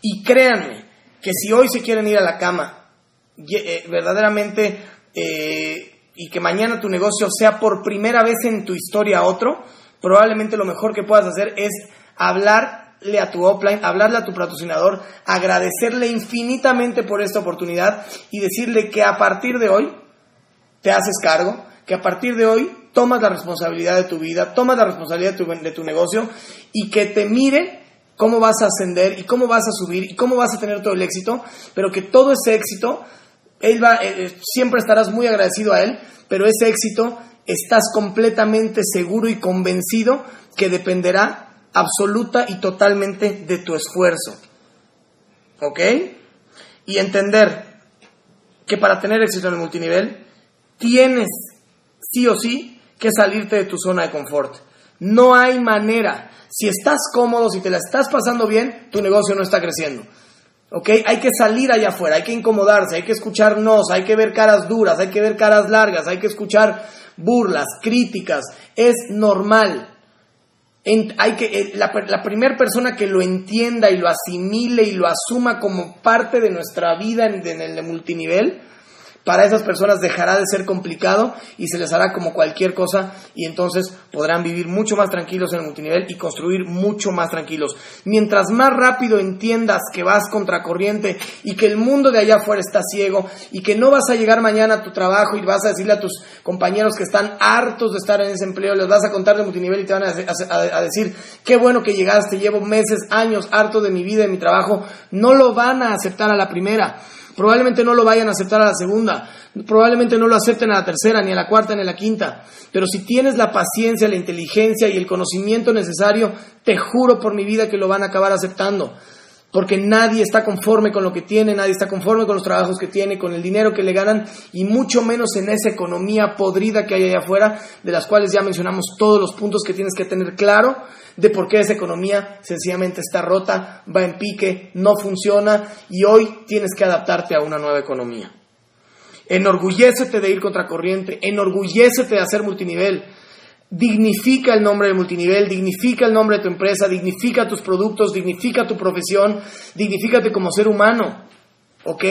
A: Y créanme que si hoy se quieren ir a la cama, eh, verdaderamente, eh, y que mañana tu negocio sea por primera vez en tu historia otro, probablemente lo mejor que puedas hacer es hablar a tu offline, hablarle a tu patrocinador, agradecerle infinitamente por esta oportunidad y decirle que a partir de hoy te haces cargo, que a partir de hoy tomas la responsabilidad de tu vida, tomas la responsabilidad de tu, de tu negocio y que te mire cómo vas a ascender y cómo vas a subir y cómo vas a tener todo el éxito, pero que todo ese éxito, él va, eh, eh, siempre estarás muy agradecido a él, pero ese éxito estás completamente seguro y convencido que dependerá absoluta y totalmente de tu esfuerzo. ¿Ok? Y entender que para tener éxito en el multinivel tienes sí o sí que salirte de tu zona de confort. No hay manera. Si estás cómodo, si te la estás pasando bien, tu negocio no está creciendo. ¿Ok? Hay que salir allá afuera, hay que incomodarse, hay que escuchar nos, hay que ver caras duras, hay que ver caras largas, hay que escuchar burlas, críticas. Es normal hay que, eh, la, la primera persona que lo entienda y lo asimile y lo asuma como parte de nuestra vida en, en el multinivel, para esas personas dejará de ser complicado y se les hará como cualquier cosa y entonces podrán vivir mucho más tranquilos en el multinivel y construir mucho más tranquilos. Mientras más rápido entiendas que vas contracorriente y que el mundo de allá afuera está ciego y que no vas a llegar mañana a tu trabajo y vas a decirle a tus compañeros que están hartos de estar en ese empleo, les vas a contar de multinivel y te van a, decir, qué bueno que llegaste, llevo meses, años harto de mi vida, de mi trabajo, no lo van a aceptar a la primera. Probablemente no lo vayan a aceptar a la segunda, probablemente no lo acepten a la tercera, ni a la cuarta, ni a la quinta. Pero si tienes la paciencia, la inteligencia y el conocimiento necesario, te juro por mi vida que lo van a acabar aceptando. Porque nadie está conforme con lo que tiene, nadie está conforme con los trabajos que tiene, con el dinero que le ganan y mucho menos en esa economía podrida que hay allá afuera, de las cuales ya mencionamos todos los puntos que tienes que tener claro de por qué esa economía sencillamente está rota, va en pique, no funciona y hoy tienes que adaptarte a una nueva economía. Enorgullécete de ir contracorriente, enorgullécete de hacer multinivel dignifica el nombre de multinivel, dignifica el nombre de tu empresa, dignifica tus productos, dignifica tu profesión, dignifícate como ser humano, ¿ok?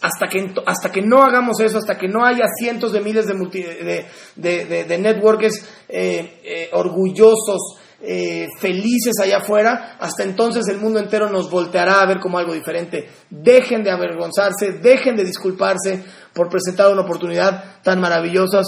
A: Hasta que, hasta que no hagamos eso, hasta que no haya cientos de miles de, de, de, networkers eh, eh, orgullosos, eh, felices allá afuera, hasta entonces el mundo entero nos volteará a ver como algo diferente. Dejen de avergonzarse, dejen de disculparse por presentar una oportunidad tan maravillosa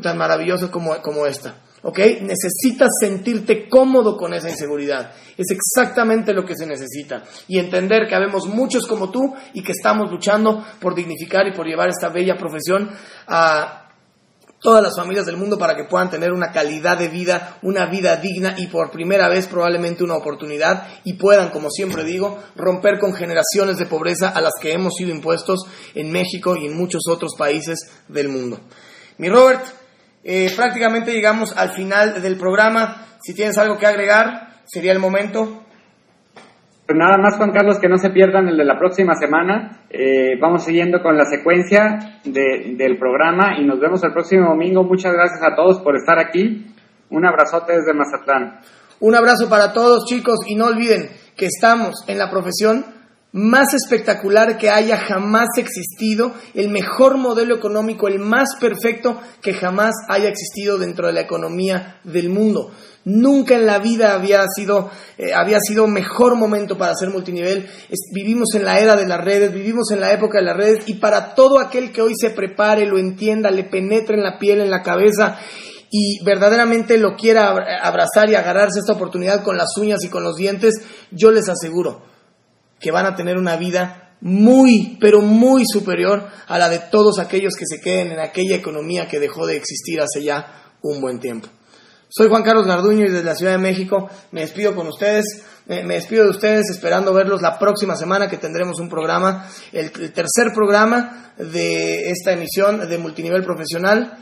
A: tan maravilloso como, como esta. ¿Ok? Necesitas sentirte cómodo con esa inseguridad. Es exactamente lo que se necesita. Y entender que habemos muchos como tú y que estamos luchando por dignificar y por llevar esta bella profesión a todas las familias del mundo para que puedan tener una calidad de vida, una vida digna y por primera vez probablemente una oportunidad y puedan, como siempre digo, romper con generaciones de pobreza a las que hemos sido impuestos en México y en muchos otros países del mundo. Mi Robert, eh, prácticamente llegamos al final del programa. Si tienes algo que agregar, sería el momento.
B: Pues nada más, Juan Carlos, que no se pierdan el de la próxima semana. Eh, vamos siguiendo con la secuencia del programa y nos vemos el próximo domingo. Muchas gracias a todos por estar aquí. Un abrazote desde Mazatlán.
A: Un abrazo para todos, chicos, y no olviden que estamos en la profesión más espectacular que haya jamás existido, el mejor modelo económico, el más perfecto que jamás haya existido dentro de la economía del mundo. Nunca en la vida había sido, eh, había sido mejor momento para hacer multinivel. vivimos en la era de las redes, vivimos en la época de las redes y para todo aquel que hoy se prepare, lo entienda, le penetre en la piel, en la cabeza y verdaderamente lo quiera abrazar y agarrarse esta oportunidad con las uñas y con los dientes, yo les aseguro, que van a tener una vida muy, pero muy superior a la de todos aquellos que se queden en aquella economía que dejó de existir hace ya un buen tiempo. Soy Juan Carlos Garduño y desde la Ciudad de México me despido con ustedes, me, despido de ustedes esperando verlos la próxima semana que tendremos un programa, el, tercer programa de esta emisión de multinivel profesional.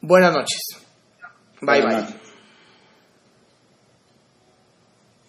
A: Buenas noches. bye. bye.